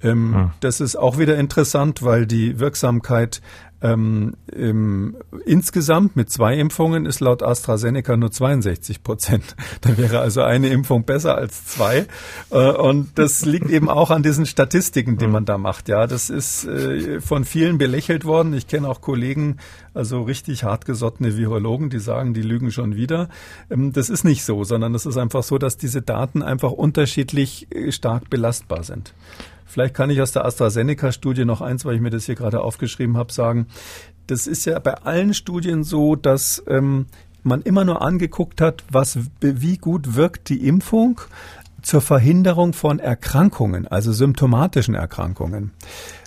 Ähm, hm. Das ist auch wieder interessant, weil die Wirksamkeit ähm, im, insgesamt mit zwei Impfungen ist laut AstraZeneca nur 62 Prozent. (laughs) Da wäre also eine Impfung besser als zwei. Äh, und das liegt eben auch an diesen Statistiken, die man da macht. Ja, das ist äh, von vielen belächelt worden. Ich kenne auch Kollegen, also richtig hartgesottene Virologen, die sagen, die lügen schon wieder. Ähm, das ist nicht so, sondern es ist einfach so, dass diese Daten einfach unterschiedlich äh, stark belastbar sind. Vielleicht kann ich aus der AstraZeneca-Studie noch eins, weil ich mir das hier gerade aufgeschrieben habe, sagen. Das ist ja bei allen Studien so, dass ähm, man immer nur angeguckt hat, was, wie gut wirkt die Impfung zur Verhinderung von Erkrankungen, also symptomatischen Erkrankungen.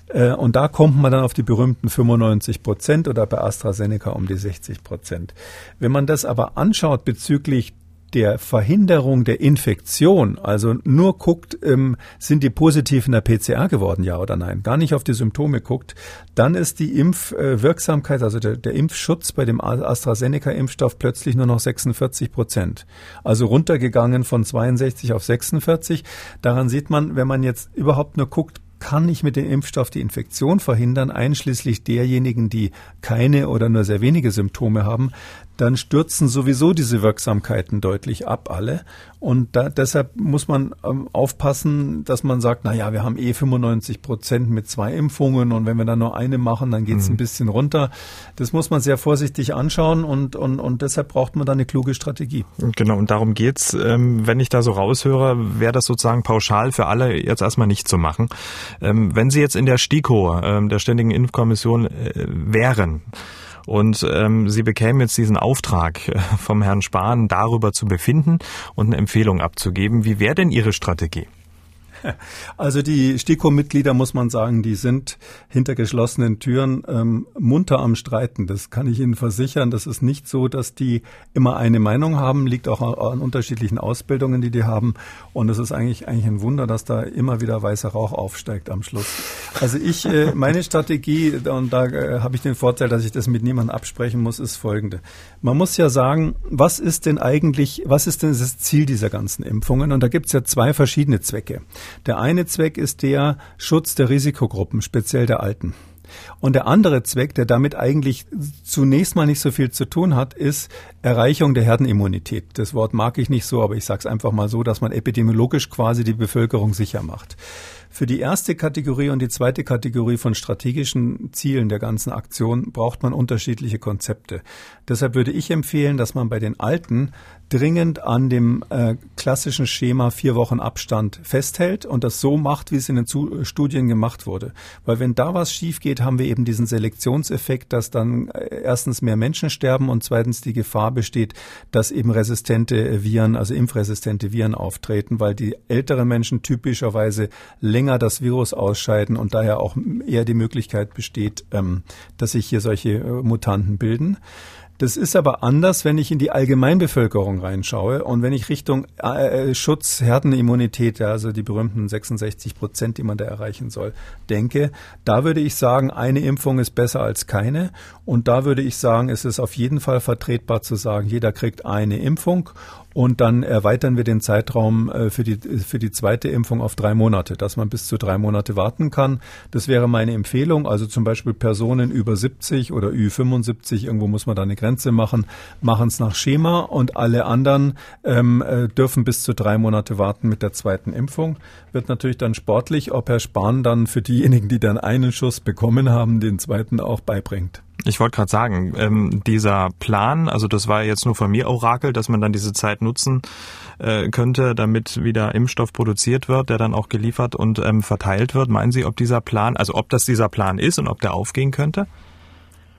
Äh, und da kommt man dann auf die berühmten 95 Prozent oder bei AstraZeneca um die 60 Prozent. Wenn man das aber anschaut bezüglich der Verhinderung der Infektion, also nur guckt, ähm, sind die positiv in der PCR geworden, ja oder nein, gar nicht auf die Symptome guckt, dann ist die Impfwirksamkeit, also der, der Impfschutz bei dem AstraZeneca-Impfstoff plötzlich nur noch 46 Prozent. Also runtergegangen von 62 auf 46. Daran sieht man, wenn man jetzt überhaupt nur guckt, kann ich mit dem Impfstoff die Infektion verhindern, einschließlich derjenigen, die keine oder nur sehr wenige Symptome haben, dann stürzen sowieso diese Wirksamkeiten deutlich ab, alle. Und da, deshalb muss man ähm, aufpassen, dass man sagt, na ja, wir haben eh 95 Prozent mit zwei Impfungen und wenn wir dann nur eine machen, dann geht's mhm. ein bisschen runter. Das muss man sehr vorsichtig anschauen und, und, und deshalb braucht man da eine kluge Strategie. Genau, und darum geht's. Ähm, wenn ich da so raushöre, wäre das sozusagen pauschal für alle jetzt erstmal nicht zu machen. Ähm, wenn Sie jetzt in der STIKO, der Ständigen Impfkommission, äh, wären, und ähm, sie bekämen jetzt diesen Auftrag äh, vom Herrn Spahn, darüber zu befinden und eine Empfehlung abzugeben. Wie wäre denn Ihre Strategie? (laughs) Also die STIKO-Mitglieder, muss man sagen, die sind hinter geschlossenen Türen ähm, munter am Streiten. Das kann ich Ihnen versichern. Das ist nicht so, dass die immer eine Meinung haben, liegt auch an unterschiedlichen Ausbildungen, die die haben. Und es ist eigentlich, eigentlich ein Wunder, dass da immer wieder weißer Rauch aufsteigt am Schluss. Also ich, äh, (laughs) meine Strategie, und da äh, habe ich den Vorteil, dass ich das mit niemandem absprechen muss, ist folgende. Man muss ja sagen, was ist denn eigentlich, was ist denn das Ziel dieser ganzen Impfungen? Und da gibt es ja zwei verschiedene Zwecke. Der eine Zweck ist der Schutz der Risikogruppen, speziell der Alten. Und der andere Zweck, der damit eigentlich zunächst mal nicht so viel zu tun hat, ist Erreichung der Herdenimmunität. Das Wort mag ich nicht so, aber ich sage es einfach mal so, dass man epidemiologisch quasi die Bevölkerung sicher macht. Für die erste Kategorie und die zweite Kategorie von strategischen Zielen der ganzen Aktion braucht man unterschiedliche Konzepte. Deshalb würde ich empfehlen, dass man bei den Alten dringend an dem äh, klassischen Schema vier Wochen Abstand festhält und das so macht, wie es in den Zu Studien gemacht wurde. Weil wenn da was schief geht, haben wir eben diesen Selektionseffekt, dass dann äh, erstens mehr Menschen sterben und zweitens die Gefahr besteht, dass eben resistente Viren, also impfresistente Viren auftreten, weil die älteren Menschen typischerweise länger das Virus ausscheiden und daher auch eher die Möglichkeit besteht, ähm, dass sich hier solche äh, Mutanten bilden. Das ist aber anders, wenn ich in die Allgemeinbevölkerung reinschaue und wenn ich Richtung äh, Schutz, Herdenimmunität, also die berühmten 66 Prozent, die man da erreichen soll, denke. Da würde ich sagen, eine Impfung ist besser als keine. Und da würde ich sagen, es ist auf jeden Fall vertretbar zu sagen, jeder kriegt eine Impfung und dann erweitern wir den Zeitraum äh, für die, für die zweite Impfung auf drei Monate, dass man bis zu drei Monate warten kann. Das wäre meine Empfehlung. Also zum Beispiel Personen über 70 oder Ü75, irgendwo muss man da eine Grenze machen, machen es nach Schema und alle anderen ähm, äh, dürfen bis zu drei Monate warten mit der zweiten Impfung. Wird natürlich dann sportlich, ob Herr Spahn dann für diejenigen, die dann einen Schuss bekommen haben, den zweiten auch beibringt. Ich wollte gerade sagen, ähm, dieser Plan, also das war jetzt nur von mir Orakel, dass man dann diese Zeit nutzen äh, könnte, damit wieder Impfstoff produziert wird, der dann auch geliefert und ähm, verteilt wird. Meinen Sie, ob dieser Plan, also ob das dieser Plan ist und ob der aufgehen könnte?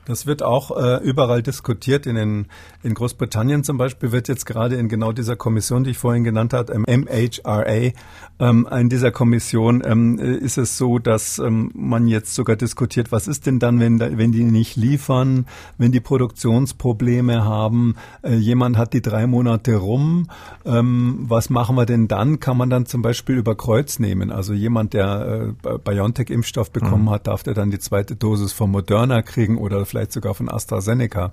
Das wird auch äh, überall diskutiert. In, den, in Großbritannien zum Beispiel wird jetzt gerade in genau dieser Kommission, die ich vorhin genannt habe, MHRA, ähm, in dieser Kommission ähm, ist es so, dass ähm, man jetzt sogar diskutiert, was ist denn dann, wenn, wenn die nicht liefern, wenn die Produktionsprobleme haben, äh, jemand hat die drei Monate rum, ähm, was machen wir denn dann? Kann man dann zum Beispiel über Kreuz nehmen? Also jemand, der äh, BioNTech-Impfstoff bekommen mhm. hat, darf der dann die zweite Dosis von Moderna kriegen oder vielleicht sogar von AstraZeneca.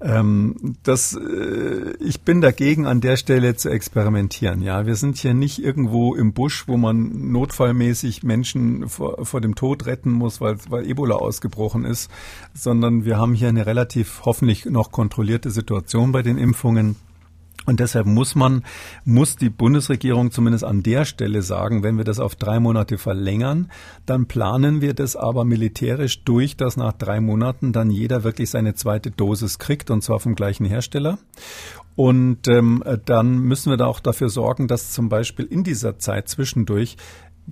Ähm, das, äh, ich bin dagegen, an der Stelle zu experimentieren. Ja, wir sind hier nicht irgendwo im Busch, wo man notfallmäßig Menschen vor, vor dem Tod retten muss, weil, weil Ebola ausgebrochen ist, sondern wir haben hier eine relativ hoffentlich noch kontrollierte Situation bei den Impfungen. Und deshalb muss man, muss die Bundesregierung zumindest an der Stelle sagen, wenn wir das auf drei Monate verlängern, dann planen wir das aber militärisch durch, dass nach drei Monaten dann jeder wirklich seine zweite Dosis kriegt und zwar vom gleichen Hersteller. Und ähm, dann müssen wir da auch dafür sorgen, dass zum Beispiel in dieser Zeit zwischendurch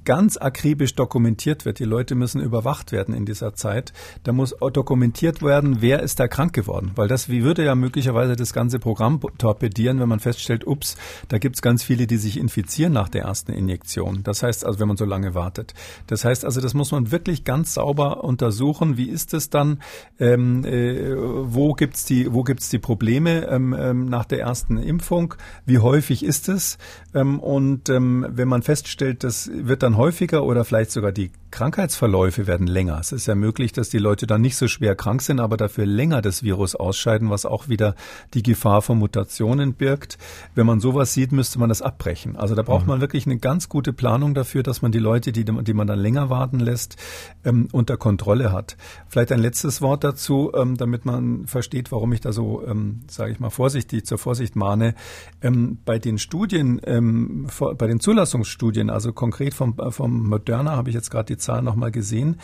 ganz akribisch dokumentiert wird. Die Leute müssen überwacht werden in dieser Zeit. Da muss dokumentiert werden, wer ist da krank geworden. Weil das wie würde ja möglicherweise das ganze Programm torpedieren, wenn man feststellt, ups, da gibt's ganz viele, die sich infizieren nach der ersten Injektion. Das heißt also, wenn man so lange wartet. Das heißt also, das muss man wirklich ganz sauber untersuchen. Wie ist es dann? Ähm, äh, wo gibt's die, wo gibt's die Probleme ähm, ähm, nach der ersten Impfung? Wie häufig ist es? Ähm, und ähm, wenn man feststellt, das wird dann häufiger oder vielleicht sogar die Krankheitsverläufe werden länger. Es ist ja möglich, dass die Leute dann nicht so schwer krank sind, aber dafür länger das Virus ausscheiden, was auch wieder die Gefahr von Mutationen birgt. Wenn man sowas sieht, müsste man das abbrechen. Also da braucht mhm. man wirklich eine ganz gute Planung dafür, dass man die Leute, die, die man dann länger warten lässt, ähm, unter Kontrolle hat. Vielleicht ein letztes Wort dazu, ähm, damit man versteht, warum ich da so, ähm, sage ich mal, vorsichtig zur Vorsicht mahne. Ähm, bei den Studien, ähm, vor, bei den Zulassungsstudien, also konkret vom, vom Moderna habe ich jetzt gerade die Zahl nochmal gesehen.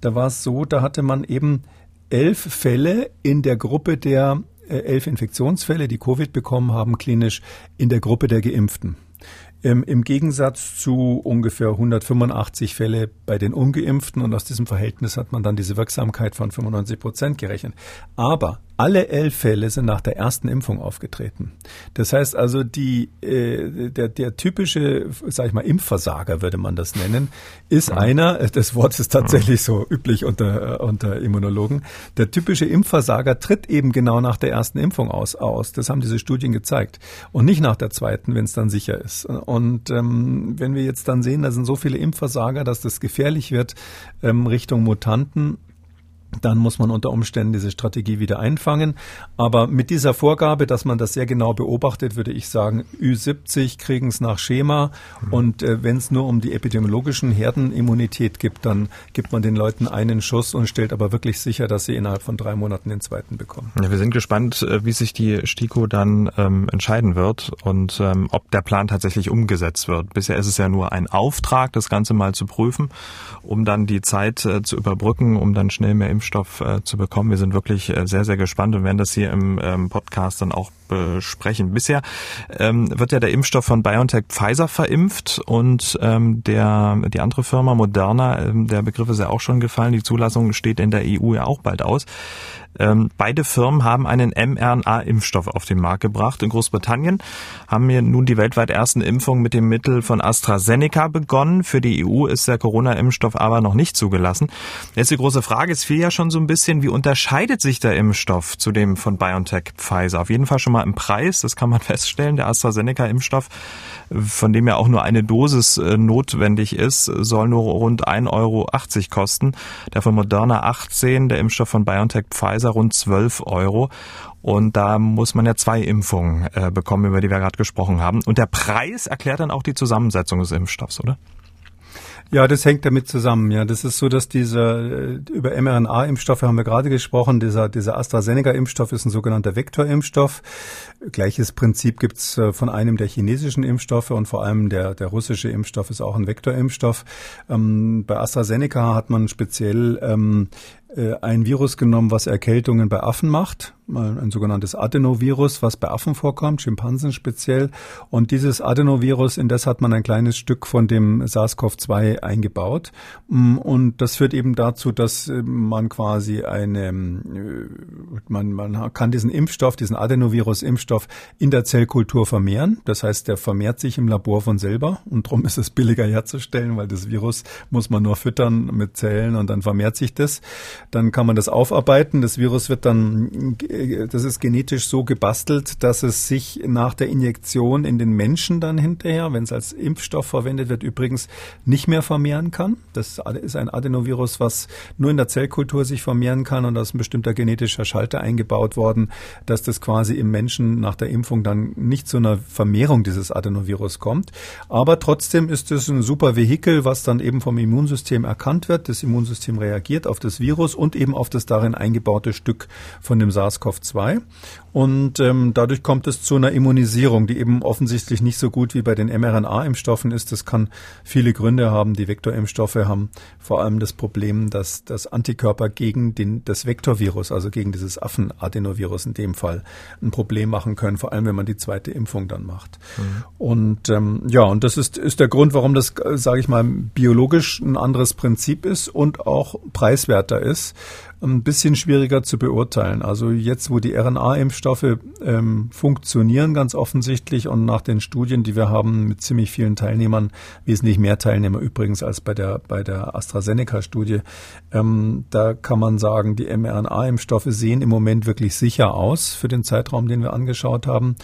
Da war es so, da hatte man eben elf Fälle in der Gruppe der äh, elf Infektionsfälle, die Covid bekommen haben, klinisch in der Gruppe der Geimpften. Ähm, Im Gegensatz zu ungefähr 185 Fälle bei den Ungeimpften und aus diesem Verhältnis hat man dann diese Wirksamkeit von 95 Prozent gerechnet. Aber alle elf Fälle sind nach der ersten Impfung aufgetreten. Das heißt also, die, äh, der, der typische, sag ich mal, Impfversager würde man das nennen, ist ja. einer, äh, das Wort ist tatsächlich so üblich unter, äh, unter Immunologen, der typische Impfversager tritt eben genau nach der ersten Impfung aus. aus. Das haben diese Studien gezeigt. Und nicht nach der zweiten, wenn es dann sicher ist. Und ähm, wenn wir jetzt dann sehen, da sind so viele Impfversager, dass das gefährlich wird ähm, Richtung Mutanten, dann muss man unter Umständen diese Strategie wieder einfangen. Aber mit dieser Vorgabe, dass man das sehr genau beobachtet, würde ich sagen, Ü70 kriegen es nach Schema. Mhm. Und äh, wenn es nur um die epidemiologischen Herdenimmunität gibt, dann gibt man den Leuten einen Schuss und stellt aber wirklich sicher, dass sie innerhalb von drei Monaten den zweiten bekommen. Ja, wir sind gespannt, äh, wie sich die STIKO dann ähm, entscheiden wird und ähm, ob der Plan tatsächlich umgesetzt wird. Bisher ist es ja nur ein Auftrag, das Ganze mal zu prüfen, um dann die Zeit äh, zu überbrücken, um dann schnell mehr Impfstoff äh, zu bekommen. Wir sind wirklich äh, sehr, sehr gespannt und werden das hier im ähm, Podcast dann auch besprechen. Bisher ähm, wird ja der Impfstoff von BioNTech Pfizer verimpft und ähm, der die andere Firma Moderna, ähm, der Begriff ist ja auch schon gefallen, die Zulassung steht in der EU ja auch bald aus. Ähm, beide Firmen haben einen mRNA-Impfstoff auf den Markt gebracht. In Großbritannien haben wir nun die weltweit ersten Impfungen mit dem Mittel von AstraZeneca begonnen. Für die EU ist der Corona-Impfstoff aber noch nicht zugelassen. Jetzt die große Frage, es fiel ja schon so ein bisschen, wie unterscheidet sich der Impfstoff zu dem von BioNTech Pfizer? Auf jeden Fall schon mal im Preis, das kann man (laughs) feststellen. Der AstraZeneca-Impfstoff, von dem ja auch nur eine Dosis äh, notwendig ist, soll nur rund 1,80 Euro kosten. Der von Moderna 18, der Impfstoff von BioNTech Pfizer rund 12 Euro. Und da muss man ja zwei Impfungen äh, bekommen, über die wir gerade gesprochen haben. Und der Preis erklärt dann auch die Zusammensetzung des Impfstoffs, oder? Ja, das hängt damit zusammen. Ja, das ist so, dass dieser äh, über mRNA-Impfstoffe haben wir gerade gesprochen. Dieser dieser AstraZeneca-Impfstoff ist ein sogenannter Vektorimpfstoff. Gleiches Prinzip gibt's äh, von einem der chinesischen Impfstoffe und vor allem der der russische Impfstoff ist auch ein Vektorimpfstoff. Ähm, bei AstraZeneca hat man speziell ähm, äh, ein Virus genommen, was Erkältungen bei Affen macht ein sogenanntes Adenovirus, was bei Affen vorkommt, Schimpansen speziell. Und dieses Adenovirus, in das hat man ein kleines Stück von dem SARS-CoV-2 eingebaut. Mm, und das führt eben dazu, dass äh, man quasi eine, äh, man, man kann diesen Impfstoff, diesen Adenovirus-Impfstoff in der Zellkultur vermehren. Das heißt, der vermehrt sich im Labor von selber und darum ist es billiger herzustellen, weil das Virus muss man nur füttern mit Zellen und dann vermehrt sich das. Dann kann man das aufarbeiten. Das Virus wird dann das ist genetisch so gebastelt, dass es sich nach der Injektion in den Menschen dann hinterher, wenn es als Impfstoff verwendet wird, übrigens nicht mehr vermehren kann. Das ist ein Adenovirus, was nur in der Zellkultur sich vermehren kann und da ist ein bestimmter genetischer Schalter eingebaut worden, dass das quasi im Menschen nach der Impfung dann nicht zu einer Vermehrung dieses Adenovirus kommt. Aber trotzdem ist es ein super Vehikel, was dann eben vom Immunsystem erkannt wird. Das Immunsystem reagiert auf das Virus und eben auf das darin eingebaute Stück von dem SARS-CoV SARS-CoV-2. Und ähm, dadurch kommt es zu einer Immunisierung, die eben offensichtlich nicht so gut wie bei den mRNA-Impfstoffen ist. Das kann viele Gründe haben. Die Vektorimpfstoffe haben vor allem das Problem, dass das Antikörper gegen den, das Vektorvirus, also gegen dieses Affenadenovirus in dem Fall ein Problem machen können, vor allem wenn man die zweite Impfung dann macht. Mhm. Und ähm, ja, und das ist, ist der Grund, warum das, sage ich mal, biologisch ein anderes Prinzip ist und auch preiswerter ist ein bisschen schwieriger zu beurteilen. Also jetzt, wo die RNA-Impfstoffe ähm, funktionieren, ganz offensichtlich und nach den Studien, die wir haben mit ziemlich vielen Teilnehmern, wesentlich mehr Teilnehmer übrigens als bei der bei der AstraZeneca-Studie, ähm, da kann man sagen, die mRNA-Impfstoffe sehen im Moment wirklich sicher aus für den Zeitraum, den wir angeschaut haben.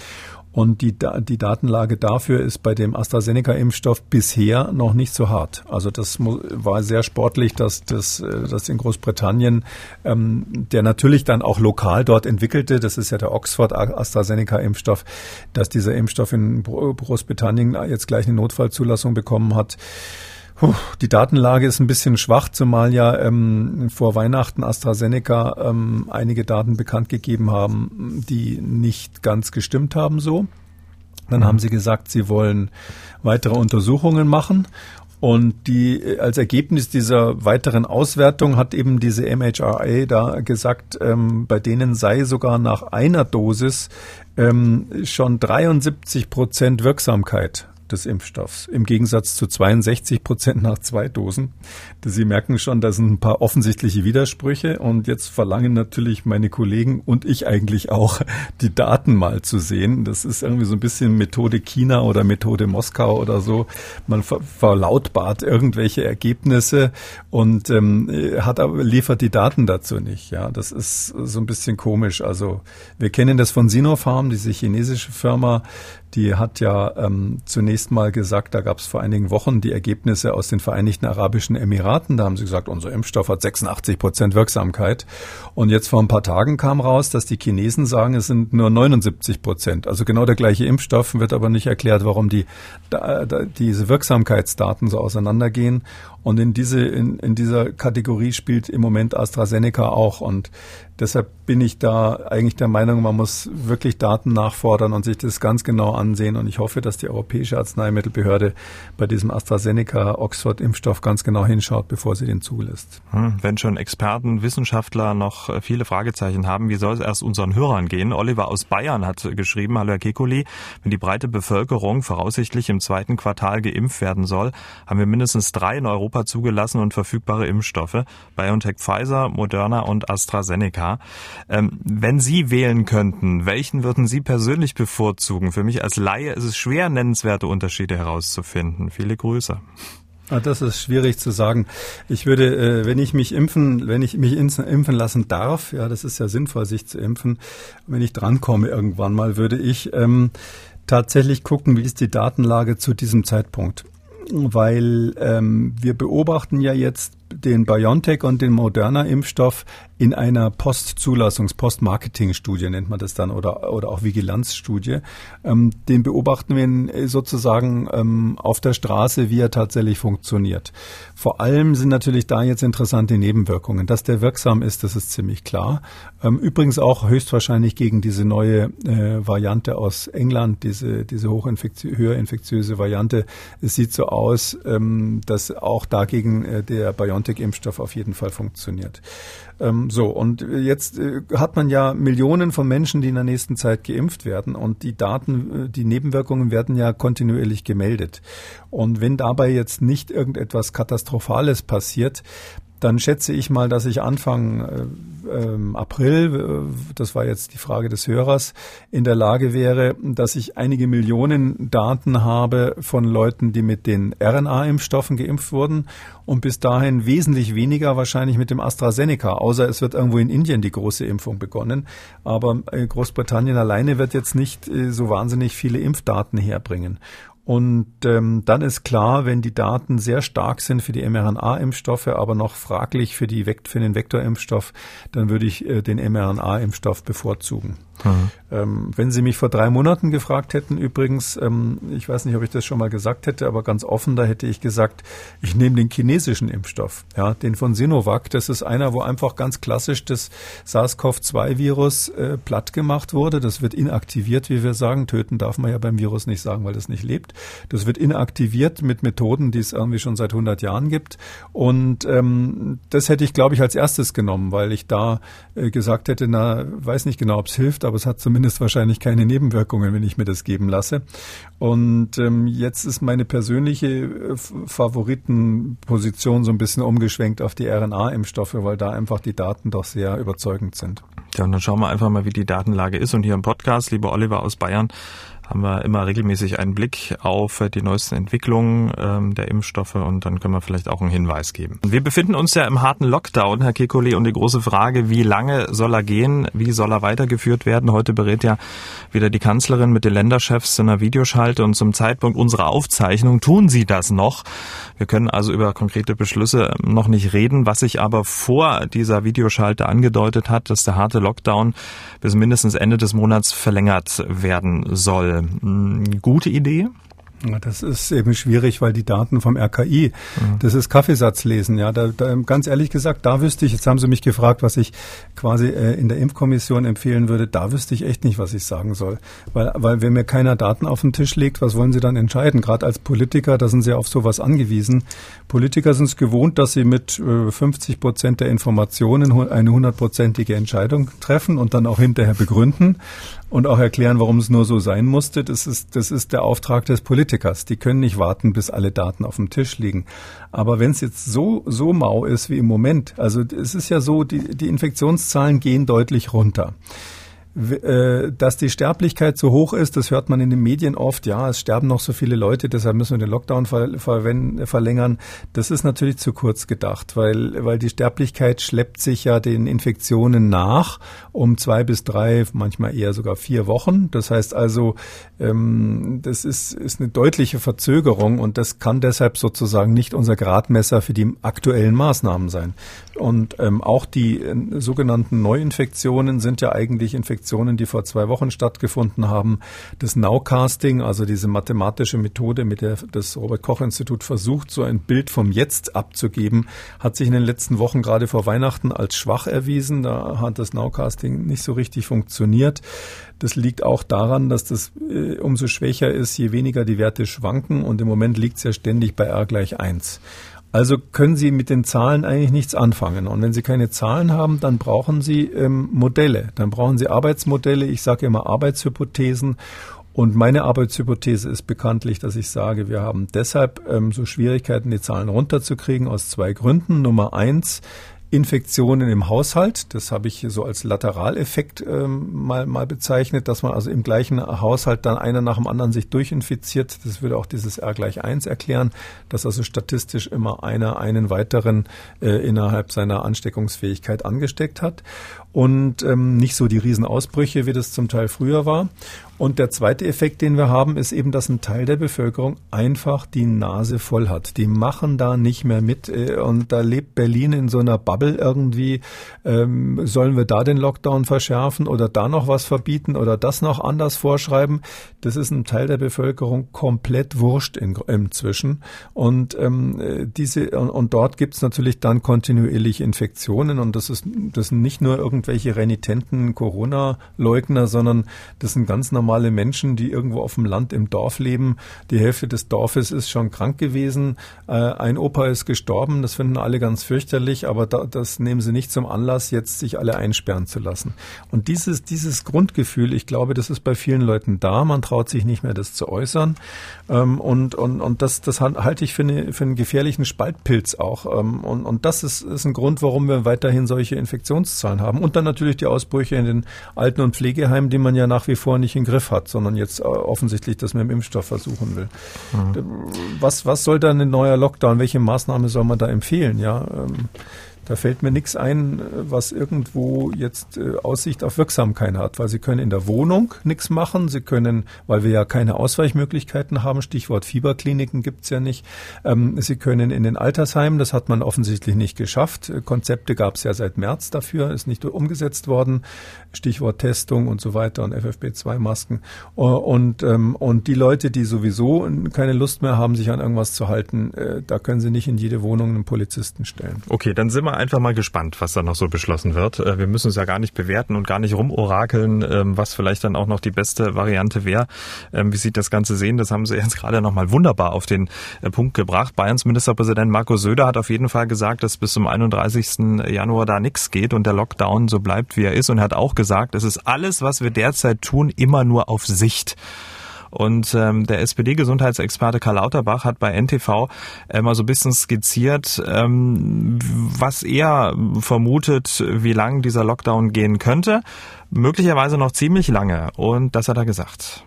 Und die, die Datenlage dafür ist bei dem AstraZeneca-Impfstoff bisher noch nicht so hart. Also das war sehr sportlich, dass das äh, dass in Großbritannien, ähm, der natürlich dann auch lokal dort entwickelte, das ist ja der Oxford AstraZeneca-Impfstoff, dass dieser Impfstoff in Großbritannien jetzt gleich eine Notfallzulassung bekommen hat. Die Datenlage ist ein bisschen schwach, zumal ja ähm, vor Weihnachten AstraZeneca ähm, einige Daten bekannt gegeben haben, die nicht ganz gestimmt haben so. Dann mhm. haben sie gesagt, sie wollen weitere Untersuchungen machen. Und die, als Ergebnis dieser weiteren Auswertung hat eben diese MHRA da gesagt, ähm, bei denen sei sogar nach einer Dosis ähm, schon 73 Prozent Wirksamkeit des Impfstoffs, im Gegensatz zu 62 Prozent nach zwei Dosen. Sie merken schon, da sind ein paar offensichtliche Widersprüche und jetzt verlangen natürlich meine Kollegen und ich eigentlich auch, (laughs) die Daten mal zu sehen. Das ist irgendwie so ein bisschen Methode China oder Methode Moskau oder so. Man verlautbart irgendwelche Ergebnisse und ähm, hat aber liefert die Daten dazu nicht. Ja, das ist so ein bisschen komisch. Also wir kennen das von Sinopharm, diese chinesische Firma, die hat ja ähm, zunächst mal gesagt, da gab es vor einigen Wochen die Ergebnisse aus den Vereinigten Arabischen Emiraten. Da haben sie gesagt, unser Impfstoff hat 86 Prozent Wirksamkeit. Und jetzt vor ein paar Tagen kam raus, dass die Chinesen sagen, es sind nur 79 Prozent. Also genau der gleiche Impfstoff, wird aber nicht erklärt, warum die da, da, diese Wirksamkeitsdaten so auseinandergehen. Und in diese in, in dieser Kategorie spielt im Moment AstraZeneca auch. Und Deshalb bin ich da eigentlich der Meinung, man muss wirklich Daten nachfordern und sich das ganz genau ansehen. Und ich hoffe, dass die Europäische Arzneimittelbehörde bei diesem AstraZeneca-Oxford-Impfstoff ganz genau hinschaut, bevor sie den zulässt. Hm, wenn schon Experten, Wissenschaftler noch äh, viele Fragezeichen haben, wie soll es erst unseren Hörern gehen? Oliver aus Bayern hat geschrieben, hallo Herr Kekuli, wenn die breite Bevölkerung voraussichtlich im zweiten Quartal geimpft werden soll, haben wir mindestens drei in Europa zugelassen und verfügbare Impfstoffe, BioNTech Pfizer, Moderna und AstraZeneca. Ähm, wenn Sie wählen könnten, welchen würden Sie persönlich bevorzugen? Für mich als Laie ist es schwer, nennenswerte Unterschiede herauszufinden. Viele Grüße. Ah, das ist schwierig zu sagen. Ich würde, äh, wenn ich mich impfen, wenn ich mich impfen lassen darf, ja, das ist ja sinnvoll, sich zu impfen, wenn ich drankomme irgendwann mal, würde ich ähm, tatsächlich gucken, wie ist die Datenlage zu diesem Zeitpunkt. Weil ähm, wir beobachten ja jetzt den BioNTech und den Moderna-Impfstoff in einer Postzulassungs-, Post-Marketing-Studie nennt man das dann oder, oder auch Vigilanzstudie. Ähm, den beobachten wir sozusagen ähm, auf der Straße, wie er tatsächlich funktioniert. Vor allem sind natürlich da jetzt interessante Nebenwirkungen. Dass der wirksam ist, das ist ziemlich klar. Ähm, übrigens auch höchstwahrscheinlich gegen diese neue äh, Variante aus England, diese, diese hochinfektiöse, höher infektiöse Variante. Es sieht so aus, ähm, dass auch dagegen äh, der BioNTech-Impfstoff auf jeden Fall funktioniert. Ähm, so, und jetzt äh, hat man ja Millionen von Menschen, die in der nächsten Zeit geimpft werden und die Daten, äh, die Nebenwirkungen werden ja kontinuierlich gemeldet. Und wenn dabei jetzt nicht irgendetwas Katastrophales passiert, dann schätze ich mal, dass ich Anfang äh, äh, April, äh, das war jetzt die Frage des Hörers, in der Lage wäre, dass ich einige Millionen Daten habe von Leuten, die mit den RNA-Impfstoffen geimpft wurden und bis dahin wesentlich weniger wahrscheinlich mit dem AstraZeneca, außer es wird irgendwo in Indien die große Impfung begonnen. Aber äh, Großbritannien alleine wird jetzt nicht äh, so wahnsinnig viele Impfdaten herbringen. Und ähm, dann ist klar, wenn die Daten sehr stark sind für die mRNA-Impfstoffe, aber noch fraglich für, die, für den Vektorimpfstoff, dann würde ich äh, den mRNA-Impfstoff bevorzugen. Mhm. Ähm, wenn Sie mich vor drei Monaten gefragt hätten, übrigens, ähm, ich weiß nicht, ob ich das schon mal gesagt hätte, aber ganz offen, da hätte ich gesagt, ich nehme den chinesischen Impfstoff, ja, den von Sinovac. Das ist einer, wo einfach ganz klassisch das SARS-CoV-2-Virus äh, platt gemacht wurde. Das wird inaktiviert, wie wir sagen. Töten darf man ja beim Virus nicht sagen, weil das nicht lebt. Das wird inaktiviert mit Methoden, die es irgendwie schon seit 100 Jahren gibt. Und ähm, das hätte ich, glaube ich, als erstes genommen, weil ich da äh, gesagt hätte, na, weiß nicht genau, ob es hilft, aber es hat zumindest wahrscheinlich keine Nebenwirkungen, wenn ich mir das geben lasse. Und ähm, jetzt ist meine persönliche äh, Favoritenposition so ein bisschen umgeschwenkt auf die RNA-Impfstoffe, weil da einfach die Daten doch sehr überzeugend sind. Ja, und dann schauen wir einfach mal, wie die Datenlage ist. Und hier im Podcast, lieber Oliver aus Bayern, haben wir immer regelmäßig einen Blick auf die neuesten Entwicklungen ähm, der Impfstoffe und dann können wir vielleicht auch einen Hinweis geben. Wir befinden uns ja im harten Lockdown, Herr Kekulé, und die große Frage, wie lange soll er gehen, wie soll er weitergeführt werden? Heute berät ja wieder die Kanzlerin mit den Länderchefs in einer Videoschalte und zum Zeitpunkt unserer Aufzeichnung tun sie das noch. Wir können also über konkrete Beschlüsse noch nicht reden. Was sich aber vor dieser Videoschalte angedeutet hat, dass der harte Lockdown bis mindestens Ende des Monats verlängert werden soll. Hm, gute Idee? Das ist eben schwierig, weil die Daten vom RKI, mhm. das ist Kaffeesatzlesen. Ja, da, da, ganz ehrlich gesagt, da wüsste ich, jetzt haben Sie mich gefragt, was ich quasi äh, in der Impfkommission empfehlen würde, da wüsste ich echt nicht, was ich sagen soll. Weil, weil wenn mir keiner Daten auf den Tisch legt, was wollen Sie dann entscheiden? Gerade als Politiker, da sind Sie auf sowas angewiesen. Politiker sind es gewohnt, dass sie mit äh, 50 Prozent der Informationen eine hundertprozentige Entscheidung treffen und dann auch hinterher begründen und auch erklären, warum es nur so sein musste. Das ist, das ist der Auftrag des Politikers. Die können nicht warten, bis alle Daten auf dem Tisch liegen. Aber wenn es jetzt so, so mau ist wie im Moment, also es ist ja so, die, die Infektionszahlen gehen deutlich runter. Äh, dass die Sterblichkeit so hoch ist, das hört man in den Medien oft. Ja, es sterben noch so viele Leute, deshalb müssen wir den Lockdown ver verlängern. Das ist natürlich zu kurz gedacht, weil, weil die Sterblichkeit schleppt sich ja den Infektionen nach um zwei bis drei, manchmal eher sogar vier Wochen. Das heißt also, ähm, das ist, ist eine deutliche Verzögerung und das kann deshalb sozusagen nicht unser Gradmesser für die aktuellen Maßnahmen sein. Und ähm, auch die äh, sogenannten Neuinfektionen sind ja eigentlich Infektionen, Infektionen, die vor zwei Wochen stattgefunden haben. Das Nowcasting, also diese mathematische Methode, mit der das Robert-Koch-Institut versucht, so ein Bild vom Jetzt abzugeben, hat sich in den letzten Wochen gerade vor Weihnachten als schwach erwiesen. Da hat das Nowcasting nicht so richtig funktioniert. Das liegt auch daran, dass das äh, umso schwächer ist, je weniger die Werte schwanken. Und im Moment liegt es ja ständig bei R gleich eins. Also können Sie mit den Zahlen eigentlich nichts anfangen. Und wenn Sie keine Zahlen haben, dann brauchen Sie ähm, Modelle. Dann brauchen Sie Arbeitsmodelle. Ich sage immer Arbeitshypothesen. Und meine Arbeitshypothese ist bekanntlich, dass ich sage, wir haben deshalb ähm, so Schwierigkeiten, die Zahlen runterzukriegen aus zwei Gründen. Nummer eins, Infektionen im Haushalt. Das habe ich so als Lateraleffekt ähm, mal, mal bezeichnet, dass man also im gleichen Haushalt dann einer nach dem anderen sich durchinfiziert. Das würde auch dieses R gleich eins erklären, dass also statistisch immer einer einen weiteren äh, innerhalb seiner Ansteckungsfähigkeit angesteckt hat und ähm, nicht so die Riesenausbrüche, wie das zum Teil früher war. Und der zweite Effekt, den wir haben, ist eben, dass ein Teil der Bevölkerung einfach die Nase voll hat. Die machen da nicht mehr mit. Äh, und da lebt Berlin in so einer Bubble irgendwie. Ähm, sollen wir da den Lockdown verschärfen oder da noch was verbieten oder das noch anders vorschreiben? Das ist ein Teil der Bevölkerung komplett wurscht in, inzwischen. Und ähm, diese und, und dort gibt es natürlich dann kontinuierlich Infektionen. Und das ist das sind nicht nur irgendwelche renitenten Corona-Leugner, sondern das sind ganz normale normale Menschen, die irgendwo auf dem Land im Dorf leben. Die Hälfte des Dorfes ist schon krank gewesen. Äh, ein Opa ist gestorben. Das finden alle ganz fürchterlich, aber da, das nehmen sie nicht zum Anlass, jetzt sich alle einsperren zu lassen. Und dieses, dieses Grundgefühl, ich glaube, das ist bei vielen Leuten da. Man traut sich nicht mehr, das zu äußern. Ähm, und, und, und das, das halte ich für, eine, für einen gefährlichen Spaltpilz auch. Ähm, und, und das ist, ist ein Grund, warum wir weiterhin solche Infektionszahlen haben. Und dann natürlich die Ausbrüche in den Alten- und Pflegeheimen, die man ja nach wie vor nicht in Griff hat, sondern jetzt äh, offensichtlich das mit dem Impfstoff versuchen will. Mhm. Was, was soll da ein neuer Lockdown? Welche Maßnahme soll man da empfehlen? Ja, ähm, Da fällt mir nichts ein, was irgendwo jetzt äh, Aussicht auf Wirksamkeit hat, weil Sie können in der Wohnung nichts machen. Sie können, weil wir ja keine Ausweichmöglichkeiten haben, Stichwort Fieberkliniken gibt's ja nicht. Ähm, Sie können in den Altersheimen, das hat man offensichtlich nicht geschafft. Konzepte gab's ja seit März dafür, ist nicht umgesetzt worden. Stichwort Testung und so weiter und FFP2-Masken. Und, ähm, und die Leute, die sowieso keine Lust mehr haben, sich an irgendwas zu halten, äh, da können Sie nicht in jede Wohnung einen Polizisten stellen. Okay, dann sind wir einfach mal gespannt, was da noch so beschlossen wird. Äh, wir müssen es ja gar nicht bewerten und gar nicht rumorakeln, ähm, was vielleicht dann auch noch die beste Variante wäre. Ähm, wie sieht das Ganze sehen? Das haben Sie jetzt gerade nochmal wunderbar auf den äh, Punkt gebracht. Bayerns Ministerpräsident Markus Söder hat auf jeden Fall gesagt, dass bis zum 31. Januar da nichts geht und der Lockdown so bleibt, wie er ist. Und er hat auch gesagt, es ist alles, was wir derzeit tun, immer nur auf Sicht. Und ähm, der SPD-Gesundheitsexperte Karl Lauterbach hat bei NTV mal so ein bisschen skizziert, ähm, was er vermutet, wie lang dieser Lockdown gehen könnte. Möglicherweise noch ziemlich lange. Und das hat er gesagt.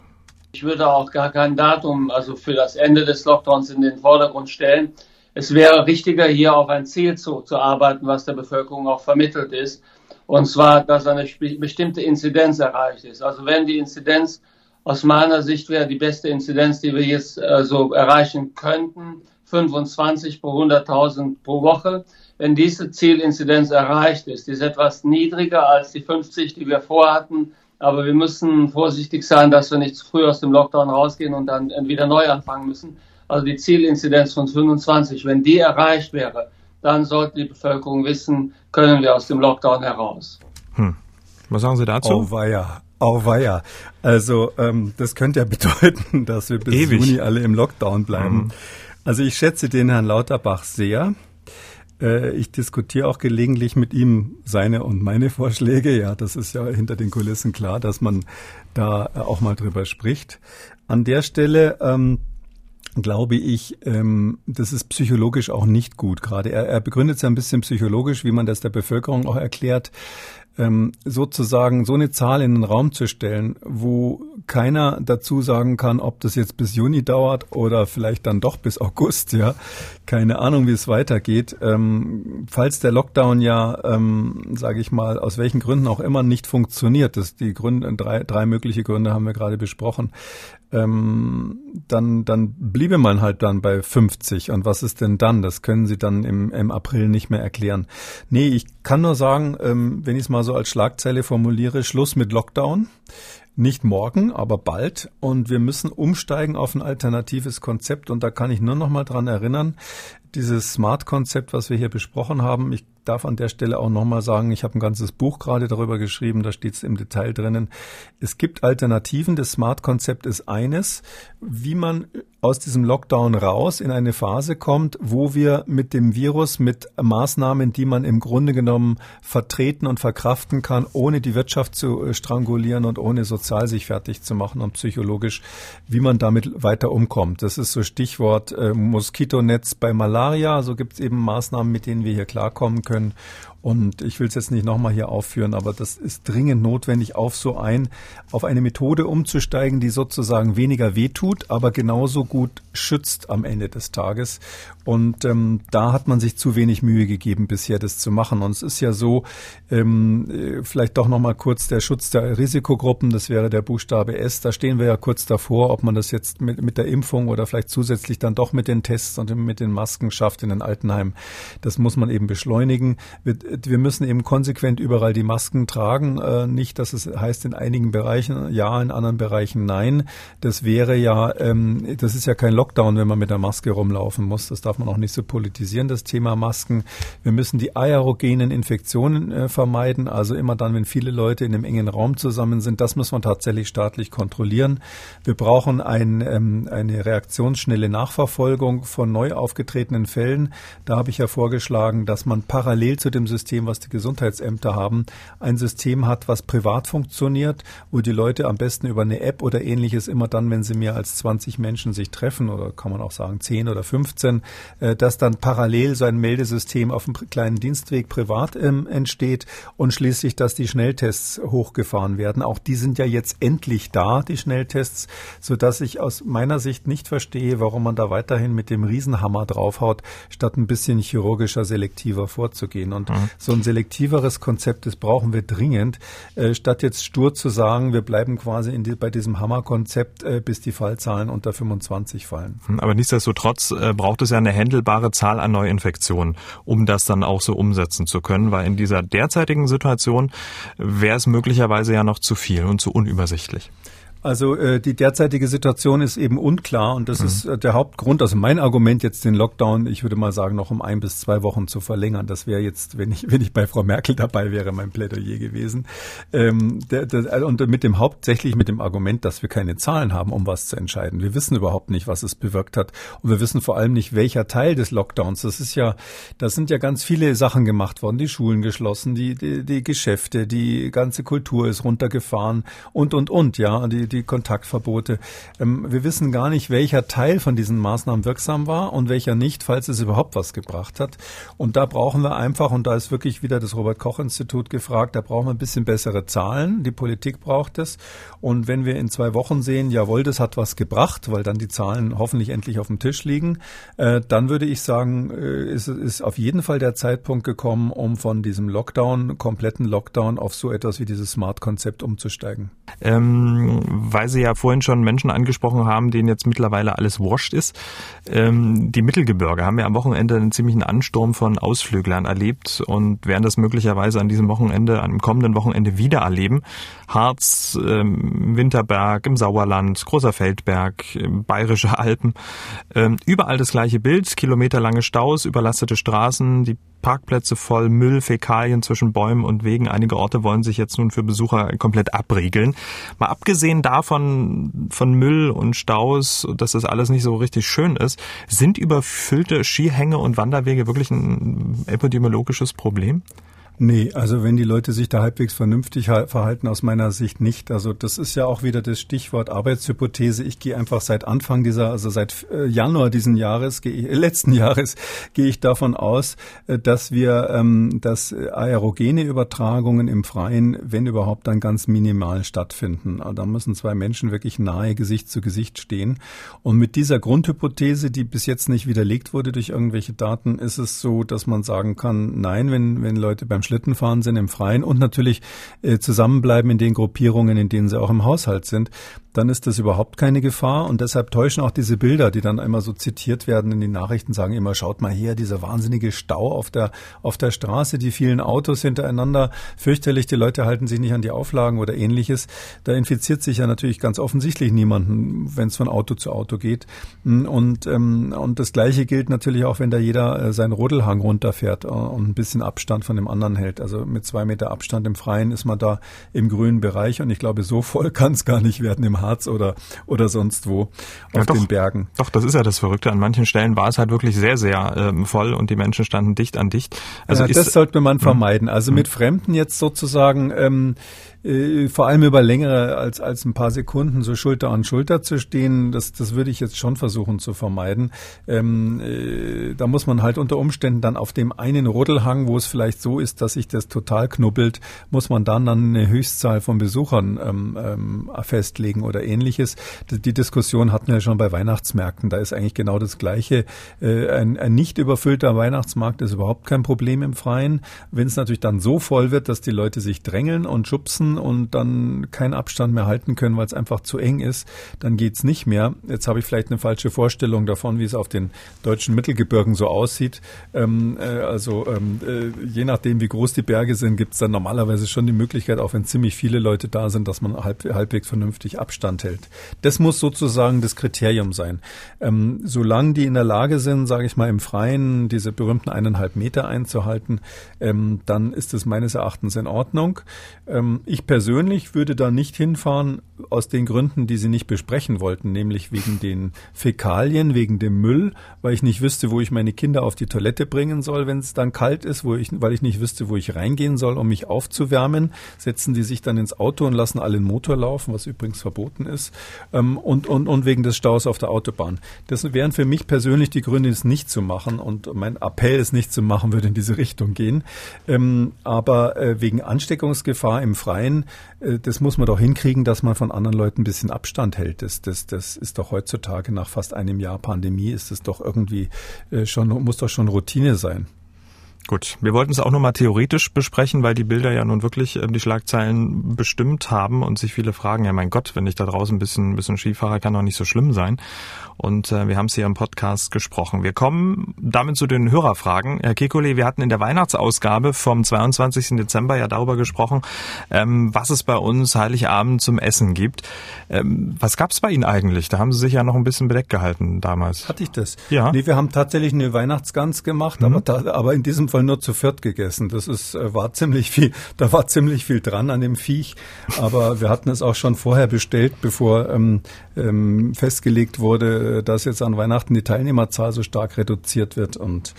Ich würde auch gar kein Datum, also für das Ende des Lockdowns in den Vordergrund stellen. Es wäre richtiger, hier auf ein Ziel zu, zu arbeiten, was der Bevölkerung auch vermittelt ist. Und zwar, dass eine bestimmte Inzidenz erreicht ist. Also wenn die Inzidenz aus meiner Sicht wäre die beste Inzidenz, die wir jetzt äh, so erreichen könnten, 25 pro 100.000 pro Woche. Wenn diese Zielinzidenz erreicht ist, die ist etwas niedriger als die 50, die wir vorhatten. Aber wir müssen vorsichtig sein, dass wir nicht zu früh aus dem Lockdown rausgehen und dann wieder neu anfangen müssen. Also die Zielinzidenz von 25, wenn die erreicht wäre, dann sollte die Bevölkerung wissen, können wir aus dem Lockdown heraus. Hm. Was sagen Sie dazu? Oh, weia. Auweia. Also ähm, das könnte ja (laughs) bedeuten, dass wir bis Ewig. Juni alle im Lockdown bleiben. Mhm. Also ich schätze den Herrn Lauterbach sehr. Äh, ich diskutiere auch gelegentlich mit ihm seine und meine Vorschläge. Ja, das ist ja hinter den Kulissen klar, dass man da auch mal drüber spricht. An der Stelle ähm, glaube ich, ähm, das ist psychologisch auch nicht gut. Gerade er, er begründet es ja ein bisschen psychologisch, wie man das der Bevölkerung auch erklärt ähm, sozusagen so eine Zahl in den Raum zu stellen, wo keiner dazu sagen kann, ob das jetzt bis Juni dauert oder vielleicht dann doch bis August, ja. Keine Ahnung, wie es weitergeht. Ähm, falls der Lockdown ja, ähm, sage ich mal, aus welchen Gründen auch immer nicht funktioniert, das die Gründe, drei, drei mögliche Gründe haben wir gerade besprochen, ähm, dann, dann bliebe man halt dann bei 50. Und was ist denn dann? Das können Sie dann im, im April nicht mehr erklären. Nee, ich kann nur sagen, ähm, wenn ich es mal so als Schlagzeile formuliere, Schluss mit Lockdown. Nicht morgen, aber bald. Und wir müssen umsteigen auf ein alternatives Konzept. Und da kann ich nur noch mal dran erinnern, dieses Smart-Konzept, was wir hier besprochen haben. Ich darf an der Stelle auch nochmal sagen, ich habe ein ganzes Buch gerade darüber geschrieben, da steht es im Detail drinnen. Es gibt Alternativen. Das Smart-Konzept ist eines, wie man aus diesem Lockdown raus in eine Phase kommt, wo wir mit dem Virus, mit Maßnahmen, die man im Grunde genommen vertreten und verkraften kann, ohne die Wirtschaft zu äh, strangulieren und ohne sozial sich fertig zu machen und psychologisch, wie man damit weiter umkommt. Das ist so Stichwort äh, Moskitonetz bei Malaria. So gibt es eben Maßnahmen, mit denen wir hier klarkommen können. Und ich will es jetzt nicht nochmal hier aufführen, aber das ist dringend notwendig, auf so ein, auf eine Methode umzusteigen, die sozusagen weniger wehtut, aber genauso gut schützt am Ende des Tages. Und ähm, da hat man sich zu wenig Mühe gegeben, bisher das zu machen. Und es ist ja so, ähm, äh, vielleicht doch nochmal kurz der Schutz der Risikogruppen, das wäre der Buchstabe S. Da stehen wir ja kurz davor, ob man das jetzt mit, mit der Impfung oder vielleicht zusätzlich dann doch mit den Tests und mit den Masken schafft in den Altenheimen. Das muss man eben beschleunigen. Wir, wir müssen eben konsequent überall die Masken tragen. Äh, nicht, dass es heißt in einigen Bereichen ja, in anderen Bereichen nein. Das wäre ja, ähm, das ist ja kein Lockdown, wenn man mit der Maske rumlaufen muss. Das darf darf man auch nicht so politisieren, das Thema Masken. Wir müssen die aerogenen Infektionen äh, vermeiden. Also immer dann, wenn viele Leute in einem engen Raum zusammen sind, das muss man tatsächlich staatlich kontrollieren. Wir brauchen ein, ähm, eine reaktionsschnelle Nachverfolgung von neu aufgetretenen Fällen. Da habe ich ja vorgeschlagen, dass man parallel zu dem System was die Gesundheitsämter haben, ein System hat, was privat funktioniert, wo die Leute am besten über eine App oder ähnliches immer dann, wenn sie mehr als 20 Menschen sich treffen oder kann man auch sagen 10 oder 15, äh, dass dann parallel so ein Meldesystem auf einem kleinen Dienstweg privat ähm, entsteht und schließlich, dass die Schnelltests hochgefahren werden. Auch die sind ja jetzt endlich da, die Schnelltests, so dass ich aus meiner Sicht nicht verstehe, warum man da weiterhin mit dem Riesenhammer draufhaut, statt ein bisschen chirurgischer, selektiver vorzugehen. Und mhm. so ein selektiveres Konzept, das brauchen wir dringend, äh, statt jetzt stur zu sagen, wir bleiben quasi die, bei diesem Hammerkonzept, äh, bis die Fallzahlen unter 25 fallen. Aber nichtsdestotrotz äh, braucht es ja eine händelbare Zahl an Neuinfektionen, um das dann auch so umsetzen zu können, weil in dieser derzeitigen Situation wäre es möglicherweise ja noch zu viel und zu unübersichtlich. Also äh, die derzeitige Situation ist eben unklar und das mhm. ist äh, der Hauptgrund. Also mein Argument jetzt den Lockdown, ich würde mal sagen, noch um ein bis zwei Wochen zu verlängern. Das wäre jetzt, wenn ich wenn ich bei Frau Merkel dabei wäre, mein Plädoyer gewesen. Ähm, der, der, und mit dem hauptsächlich mit dem Argument, dass wir keine Zahlen haben, um was zu entscheiden. Wir wissen überhaupt nicht, was es bewirkt hat und wir wissen vor allem nicht, welcher Teil des Lockdowns. Das ist ja, da sind ja ganz viele Sachen gemacht worden. Die Schulen geschlossen, die die, die Geschäfte, die ganze Kultur ist runtergefahren und und und ja, die die Kontaktverbote. Ähm, wir wissen gar nicht, welcher Teil von diesen Maßnahmen wirksam war und welcher nicht, falls es überhaupt was gebracht hat. Und da brauchen wir einfach, und da ist wirklich wieder das Robert Koch Institut gefragt, da brauchen wir ein bisschen bessere Zahlen. Die Politik braucht es. Und wenn wir in zwei Wochen sehen, jawohl, das hat was gebracht, weil dann die Zahlen hoffentlich endlich auf dem Tisch liegen, äh, dann würde ich sagen, äh, ist, ist auf jeden Fall der Zeitpunkt gekommen, um von diesem Lockdown, kompletten Lockdown auf so etwas wie dieses Smart-Konzept umzusteigen. Ähm, weil Sie ja vorhin schon Menschen angesprochen haben, denen jetzt mittlerweile alles wurscht ist. Ähm, die Mittelgebirge haben ja am Wochenende einen ziemlichen Ansturm von Ausflüglern erlebt und werden das möglicherweise an diesem Wochenende, am kommenden Wochenende wieder erleben. Harz, ähm, Winterberg, im Sauerland, Großer Feldberg, Bayerische Alpen. Ähm, überall das gleiche Bild, kilometerlange Staus, überlastete Straßen, die Parkplätze voll Müll, Fäkalien zwischen Bäumen und Wegen. Einige Orte wollen sich jetzt nun für Besucher komplett abriegeln. Mal abgesehen davon, von Müll und Staus, dass das alles nicht so richtig schön ist, sind überfüllte Skihänge und Wanderwege wirklich ein epidemiologisches Problem? Nee, also wenn die Leute sich da halbwegs vernünftig verhalten, aus meiner Sicht nicht. Also das ist ja auch wieder das Stichwort Arbeitshypothese. Ich gehe einfach seit Anfang dieser, also seit äh, Januar diesen Jahres, äh, letzten (laughs) Jahres, gehe ich davon aus, äh, dass wir, ähm, dass aerogene Übertragungen im Freien, wenn überhaupt, dann ganz minimal stattfinden. Also da müssen zwei Menschen wirklich nahe Gesicht zu Gesicht stehen. Und mit dieser Grundhypothese, die bis jetzt nicht widerlegt wurde durch irgendwelche Daten, ist es so, dass man sagen kann, nein, wenn, wenn Leute beim Schlittenfahren sind im Freien und natürlich äh, zusammenbleiben in den Gruppierungen, in denen sie auch im Haushalt sind, dann ist das überhaupt keine Gefahr. Und deshalb täuschen auch diese Bilder, die dann immer so zitiert werden in den Nachrichten, sagen immer, schaut mal her, dieser wahnsinnige Stau auf der, auf der Straße, die vielen Autos hintereinander, fürchterlich, die Leute halten sich nicht an die Auflagen oder ähnliches. Da infiziert sich ja natürlich ganz offensichtlich niemanden, wenn es von Auto zu Auto geht. Und, ähm, und das Gleiche gilt natürlich auch, wenn da jeder äh, seinen Rodelhang runterfährt äh, und ein bisschen Abstand von dem anderen hält. Also mit zwei Meter Abstand im Freien ist man da im grünen Bereich und ich glaube, so voll (laughs) kann es gar nicht werden im Harz oder, oder sonst wo auf ja, doch, den Bergen. Doch, das ist ja das Verrückte. An manchen Stellen war es halt wirklich sehr, sehr ähm, voll und die Menschen standen dicht an dicht. Also ja, das sollte man hm. vermeiden. Also mit hm. Fremden jetzt sozusagen ähm, äh, vor allem über längere als, als ein paar Sekunden so Schulter an Schulter zu stehen, das, das würde ich jetzt schon versuchen zu vermeiden. Ähm, äh, da muss man halt unter Umständen dann auf dem einen Rodelhang, wo es vielleicht so ist, dass sich das total knubbelt, muss man dann, dann eine Höchstzahl von Besuchern ähm, ähm, festlegen oder ähnliches. Die, die Diskussion hatten wir schon bei Weihnachtsmärkten. Da ist eigentlich genau das Gleiche. Äh, ein, ein nicht überfüllter Weihnachtsmarkt ist überhaupt kein Problem im Freien. Wenn es natürlich dann so voll wird, dass die Leute sich drängeln und schubsen, und dann keinen Abstand mehr halten können, weil es einfach zu eng ist, dann geht's nicht mehr. Jetzt habe ich vielleicht eine falsche Vorstellung davon, wie es auf den deutschen Mittelgebirgen so aussieht. Ähm, äh, also ähm, äh, je nachdem, wie groß die Berge sind, gibt's dann normalerweise schon die Möglichkeit, auch wenn ziemlich viele Leute da sind, dass man halb, halbwegs vernünftig Abstand hält. Das muss sozusagen das Kriterium sein. Ähm, solange die in der Lage sind, sage ich mal, im Freien diese berühmten eineinhalb Meter einzuhalten, ähm, dann ist es meines Erachtens in Ordnung. Ähm, ich Ich persönlich würde da nicht hinfahren aus den Gründen, die Sie nicht besprechen wollten, nämlich wegen den Fäkalien, wegen dem Müll, weil ich nicht wüsste, wo ich meine Kinder auf die Toilette bringen soll, wenn es dann kalt ist, ich, weil ich nicht wüsste, wo ich reingehen soll, um mich aufzuwärmen. Setzen die sich dann ins Auto und lassen alle den Motor laufen, was übrigens verboten ist, ähm, und, und, und wegen des Staus auf der Autobahn. Das wären für mich persönlich die Gründe, es nicht zu machen und mein Appell, es nicht zu machen, würde in diese Richtung gehen. Ähm, aber äh, wegen Ansteckungsgefahr im Freien, äh, das muss man doch hinkriegen, dass man von anderen Leuten ein bisschen Abstand hält. Das, das, das ist doch heutzutage nach fast einem Jahr Pandemie ist es doch irgendwie äh, schon, muss doch schon Routine sein. Gut, wir wollten es auch nochmal theoretisch besprechen, weil die Bilder ja nun wirklich äh, die Schlagzeilen bestimmt haben und sich viele fragen, ja mein Gott, wenn ich da draußen ein bisschen, ein bisschen Skifahrer, kann doch nicht so schlimm sein. Und äh, wir haben es hier im Podcast gesprochen. Wir kommen damit zu den Hörerfragen. Herr Kekulé, wir hatten in der Weihnachtsausgabe vom 22. Dezember ja darüber gesprochen, ähm, was es bei uns Heiligabend zum Essen gibt. Ähm, was gab's bei Ihnen eigentlich? Da haben Sie sich ja noch ein bisschen bedeckt gehalten damals. Hatte ich das? Ja. Nee, wir haben tatsächlich eine Weihnachtsgans gemacht, mhm. aber, aber in diesem Fall nur zu viert gegessen. Das ist, äh, war ziemlich viel, (laughs) da war ziemlich viel dran an dem Viech. Aber wir hatten es auch schon vorher bestellt, bevor ähm, ähm, festgelegt wurde, dass jetzt an Weihnachten die Teilnehmerzahl so stark reduziert wird. Und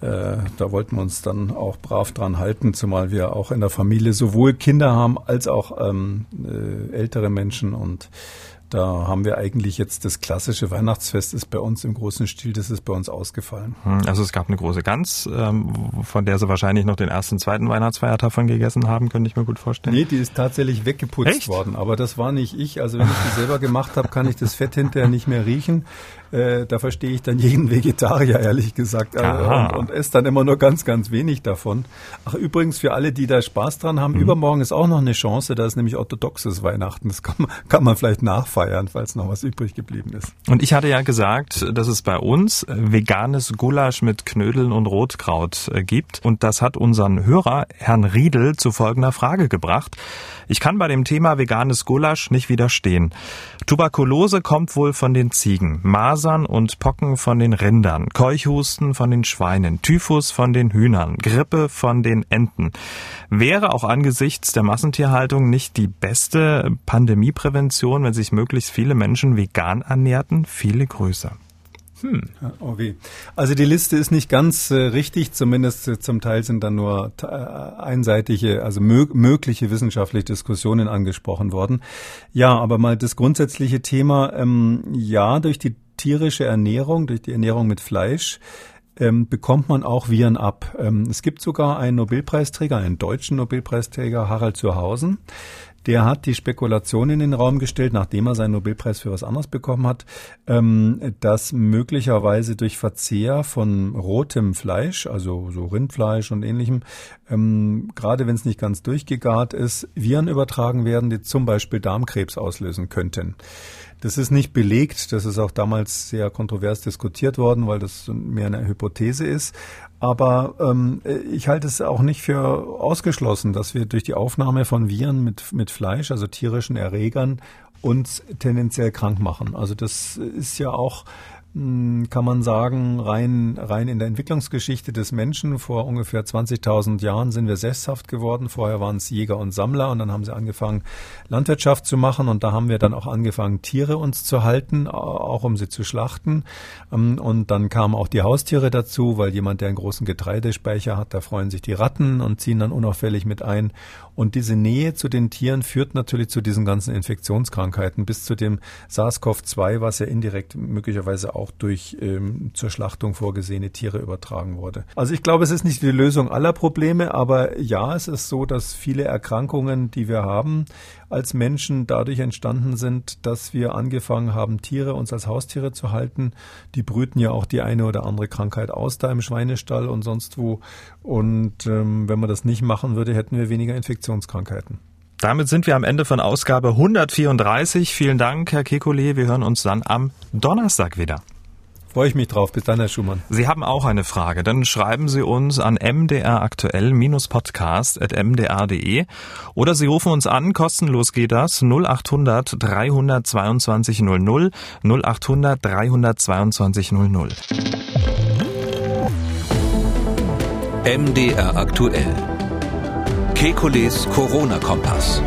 äh, da wollten wir uns dann auch brav dran halten, zumal wir auch in der Familie sowohl Kinder haben als auch ähm, äh, ältere Menschen und da haben wir eigentlich jetzt das klassische Weihnachtsfest ist bei uns im großen Stil, das ist bei uns ausgefallen. Hm, also es gab eine große Gans, ähm, von der Sie wahrscheinlich noch den ersten, zweiten Weihnachtsfeiertag von gegessen haben, könnte ich mir gut vorstellen. Nee, die ist tatsächlich weggeputzt Echt? worden, aber das war nicht ich. Also wenn ich die selber gemacht habe, kann ich das Fett hinterher nicht mehr riechen. Äh, da verstehe ich dann jeden Vegetarier, ehrlich gesagt. Äh, und, und esse dann immer nur ganz, ganz wenig davon. Ach, übrigens, für alle, die da Spaß dran haben, mhm. übermorgen ist auch noch eine Chance, da ist nämlich orthodoxes Weihnachten. Das kann man, kann man vielleicht nachfeiern, falls noch was übrig geblieben ist. Und ich hatte ja gesagt, dass es bei uns veganes Gulasch mit Knödeln und Rotkraut äh, gibt. Und das hat unseren Hörer, Herrn Riedel, zu folgender Frage gebracht. Ich kann bei dem Thema veganes Gulasch nicht widerstehen. Tuberkulose kommt wohl von den Ziegen, Masern und Pocken von den Rindern, Keuchhusten von den Schweinen, Typhus von den Hühnern, Grippe von den Enten. Wäre auch angesichts der Massentierhaltung nicht die beste Pandemieprävention, wenn sich möglichst viele Menschen vegan ernährten? Viele Grüße. Hm. Oh weh. Also die Liste ist nicht ganz äh, richtig, zumindest äh, zum Teil sind da nur äh, einseitige, also mö mögliche wissenschaftliche Diskussionen angesprochen worden. Ja, aber mal das grundsätzliche Thema, ähm, ja, durch die tierische Ernährung, durch die Ernährung mit Fleisch, ähm, bekommt man auch Viren ab. Ähm, es gibt sogar einen Nobelpreisträger, einen deutschen Nobelpreisträger, Harald Zurhausen, der hat die Spekulation in den Raum gestellt, nachdem er seinen Nobelpreis für was anderes bekommen hat, ähm, dass möglicherweise durch Verzehr von rotem Fleisch, also so Rindfleisch und ähnlichem, ähm, gerade wenn es nicht ganz durchgegart ist, Viren übertragen werden, die zum Beispiel Darmkrebs auslösen könnten. Das ist nicht belegt, das ist auch damals sehr kontrovers diskutiert worden, weil das mehr eine Hypothese ist. Aber ähm, ich halte es auch nicht für ausgeschlossen, dass wir durch die Aufnahme von Viren mit, mit Fleisch, also tierischen Erregern, uns tendenziell krank machen. Also das ist ja auch kann man sagen, rein, rein in der Entwicklungsgeschichte des Menschen. Vor ungefähr 20.000 Jahren sind wir sesshaft geworden. Vorher waren es Jäger und Sammler und dann haben sie angefangen, Landwirtschaft zu machen und da haben wir dann auch angefangen, Tiere uns zu halten, auch um sie zu schlachten. Ähm, und dann kamen auch die Haustiere dazu, weil jemand, der einen großen Getreidespeicher hat, da freuen sich die Ratten und ziehen dann unauffällig mit ein. Und diese Nähe zu den Tieren führt natürlich zu diesen ganzen Infektionskrankheiten bis zu dem SARS-CoV-2, was ja indirekt möglicherweise auch durch ähm, zur Schlachtung vorgesehene Tiere übertragen wurde. Also ich glaube, es ist nicht die Lösung aller Probleme, aber ja, es ist so, dass viele Erkrankungen, die wir haben, als Menschen dadurch entstanden sind, dass wir angefangen haben, Tiere uns als Haustiere zu halten. Die brüten ja auch die eine oder andere Krankheit aus da im Schweinestall und sonst wo. Und ähm, wenn man das nicht machen würde, hätten wir weniger Infektionskrankheiten. Damit sind wir am Ende von Ausgabe 134. Vielen Dank, Herr Kekulé. Wir hören uns dann am Donnerstag wieder. Freue ich mich drauf. Bis dann, Herr Schumann. Sie haben auch eine Frage. Dann schreiben Sie uns an mdraktuell-podcast.mdr.de oder Sie rufen uns an. Kostenlos geht das. 0800 322 00 0800 322 00. MDR aktuell. Kekules Corona-Kompass.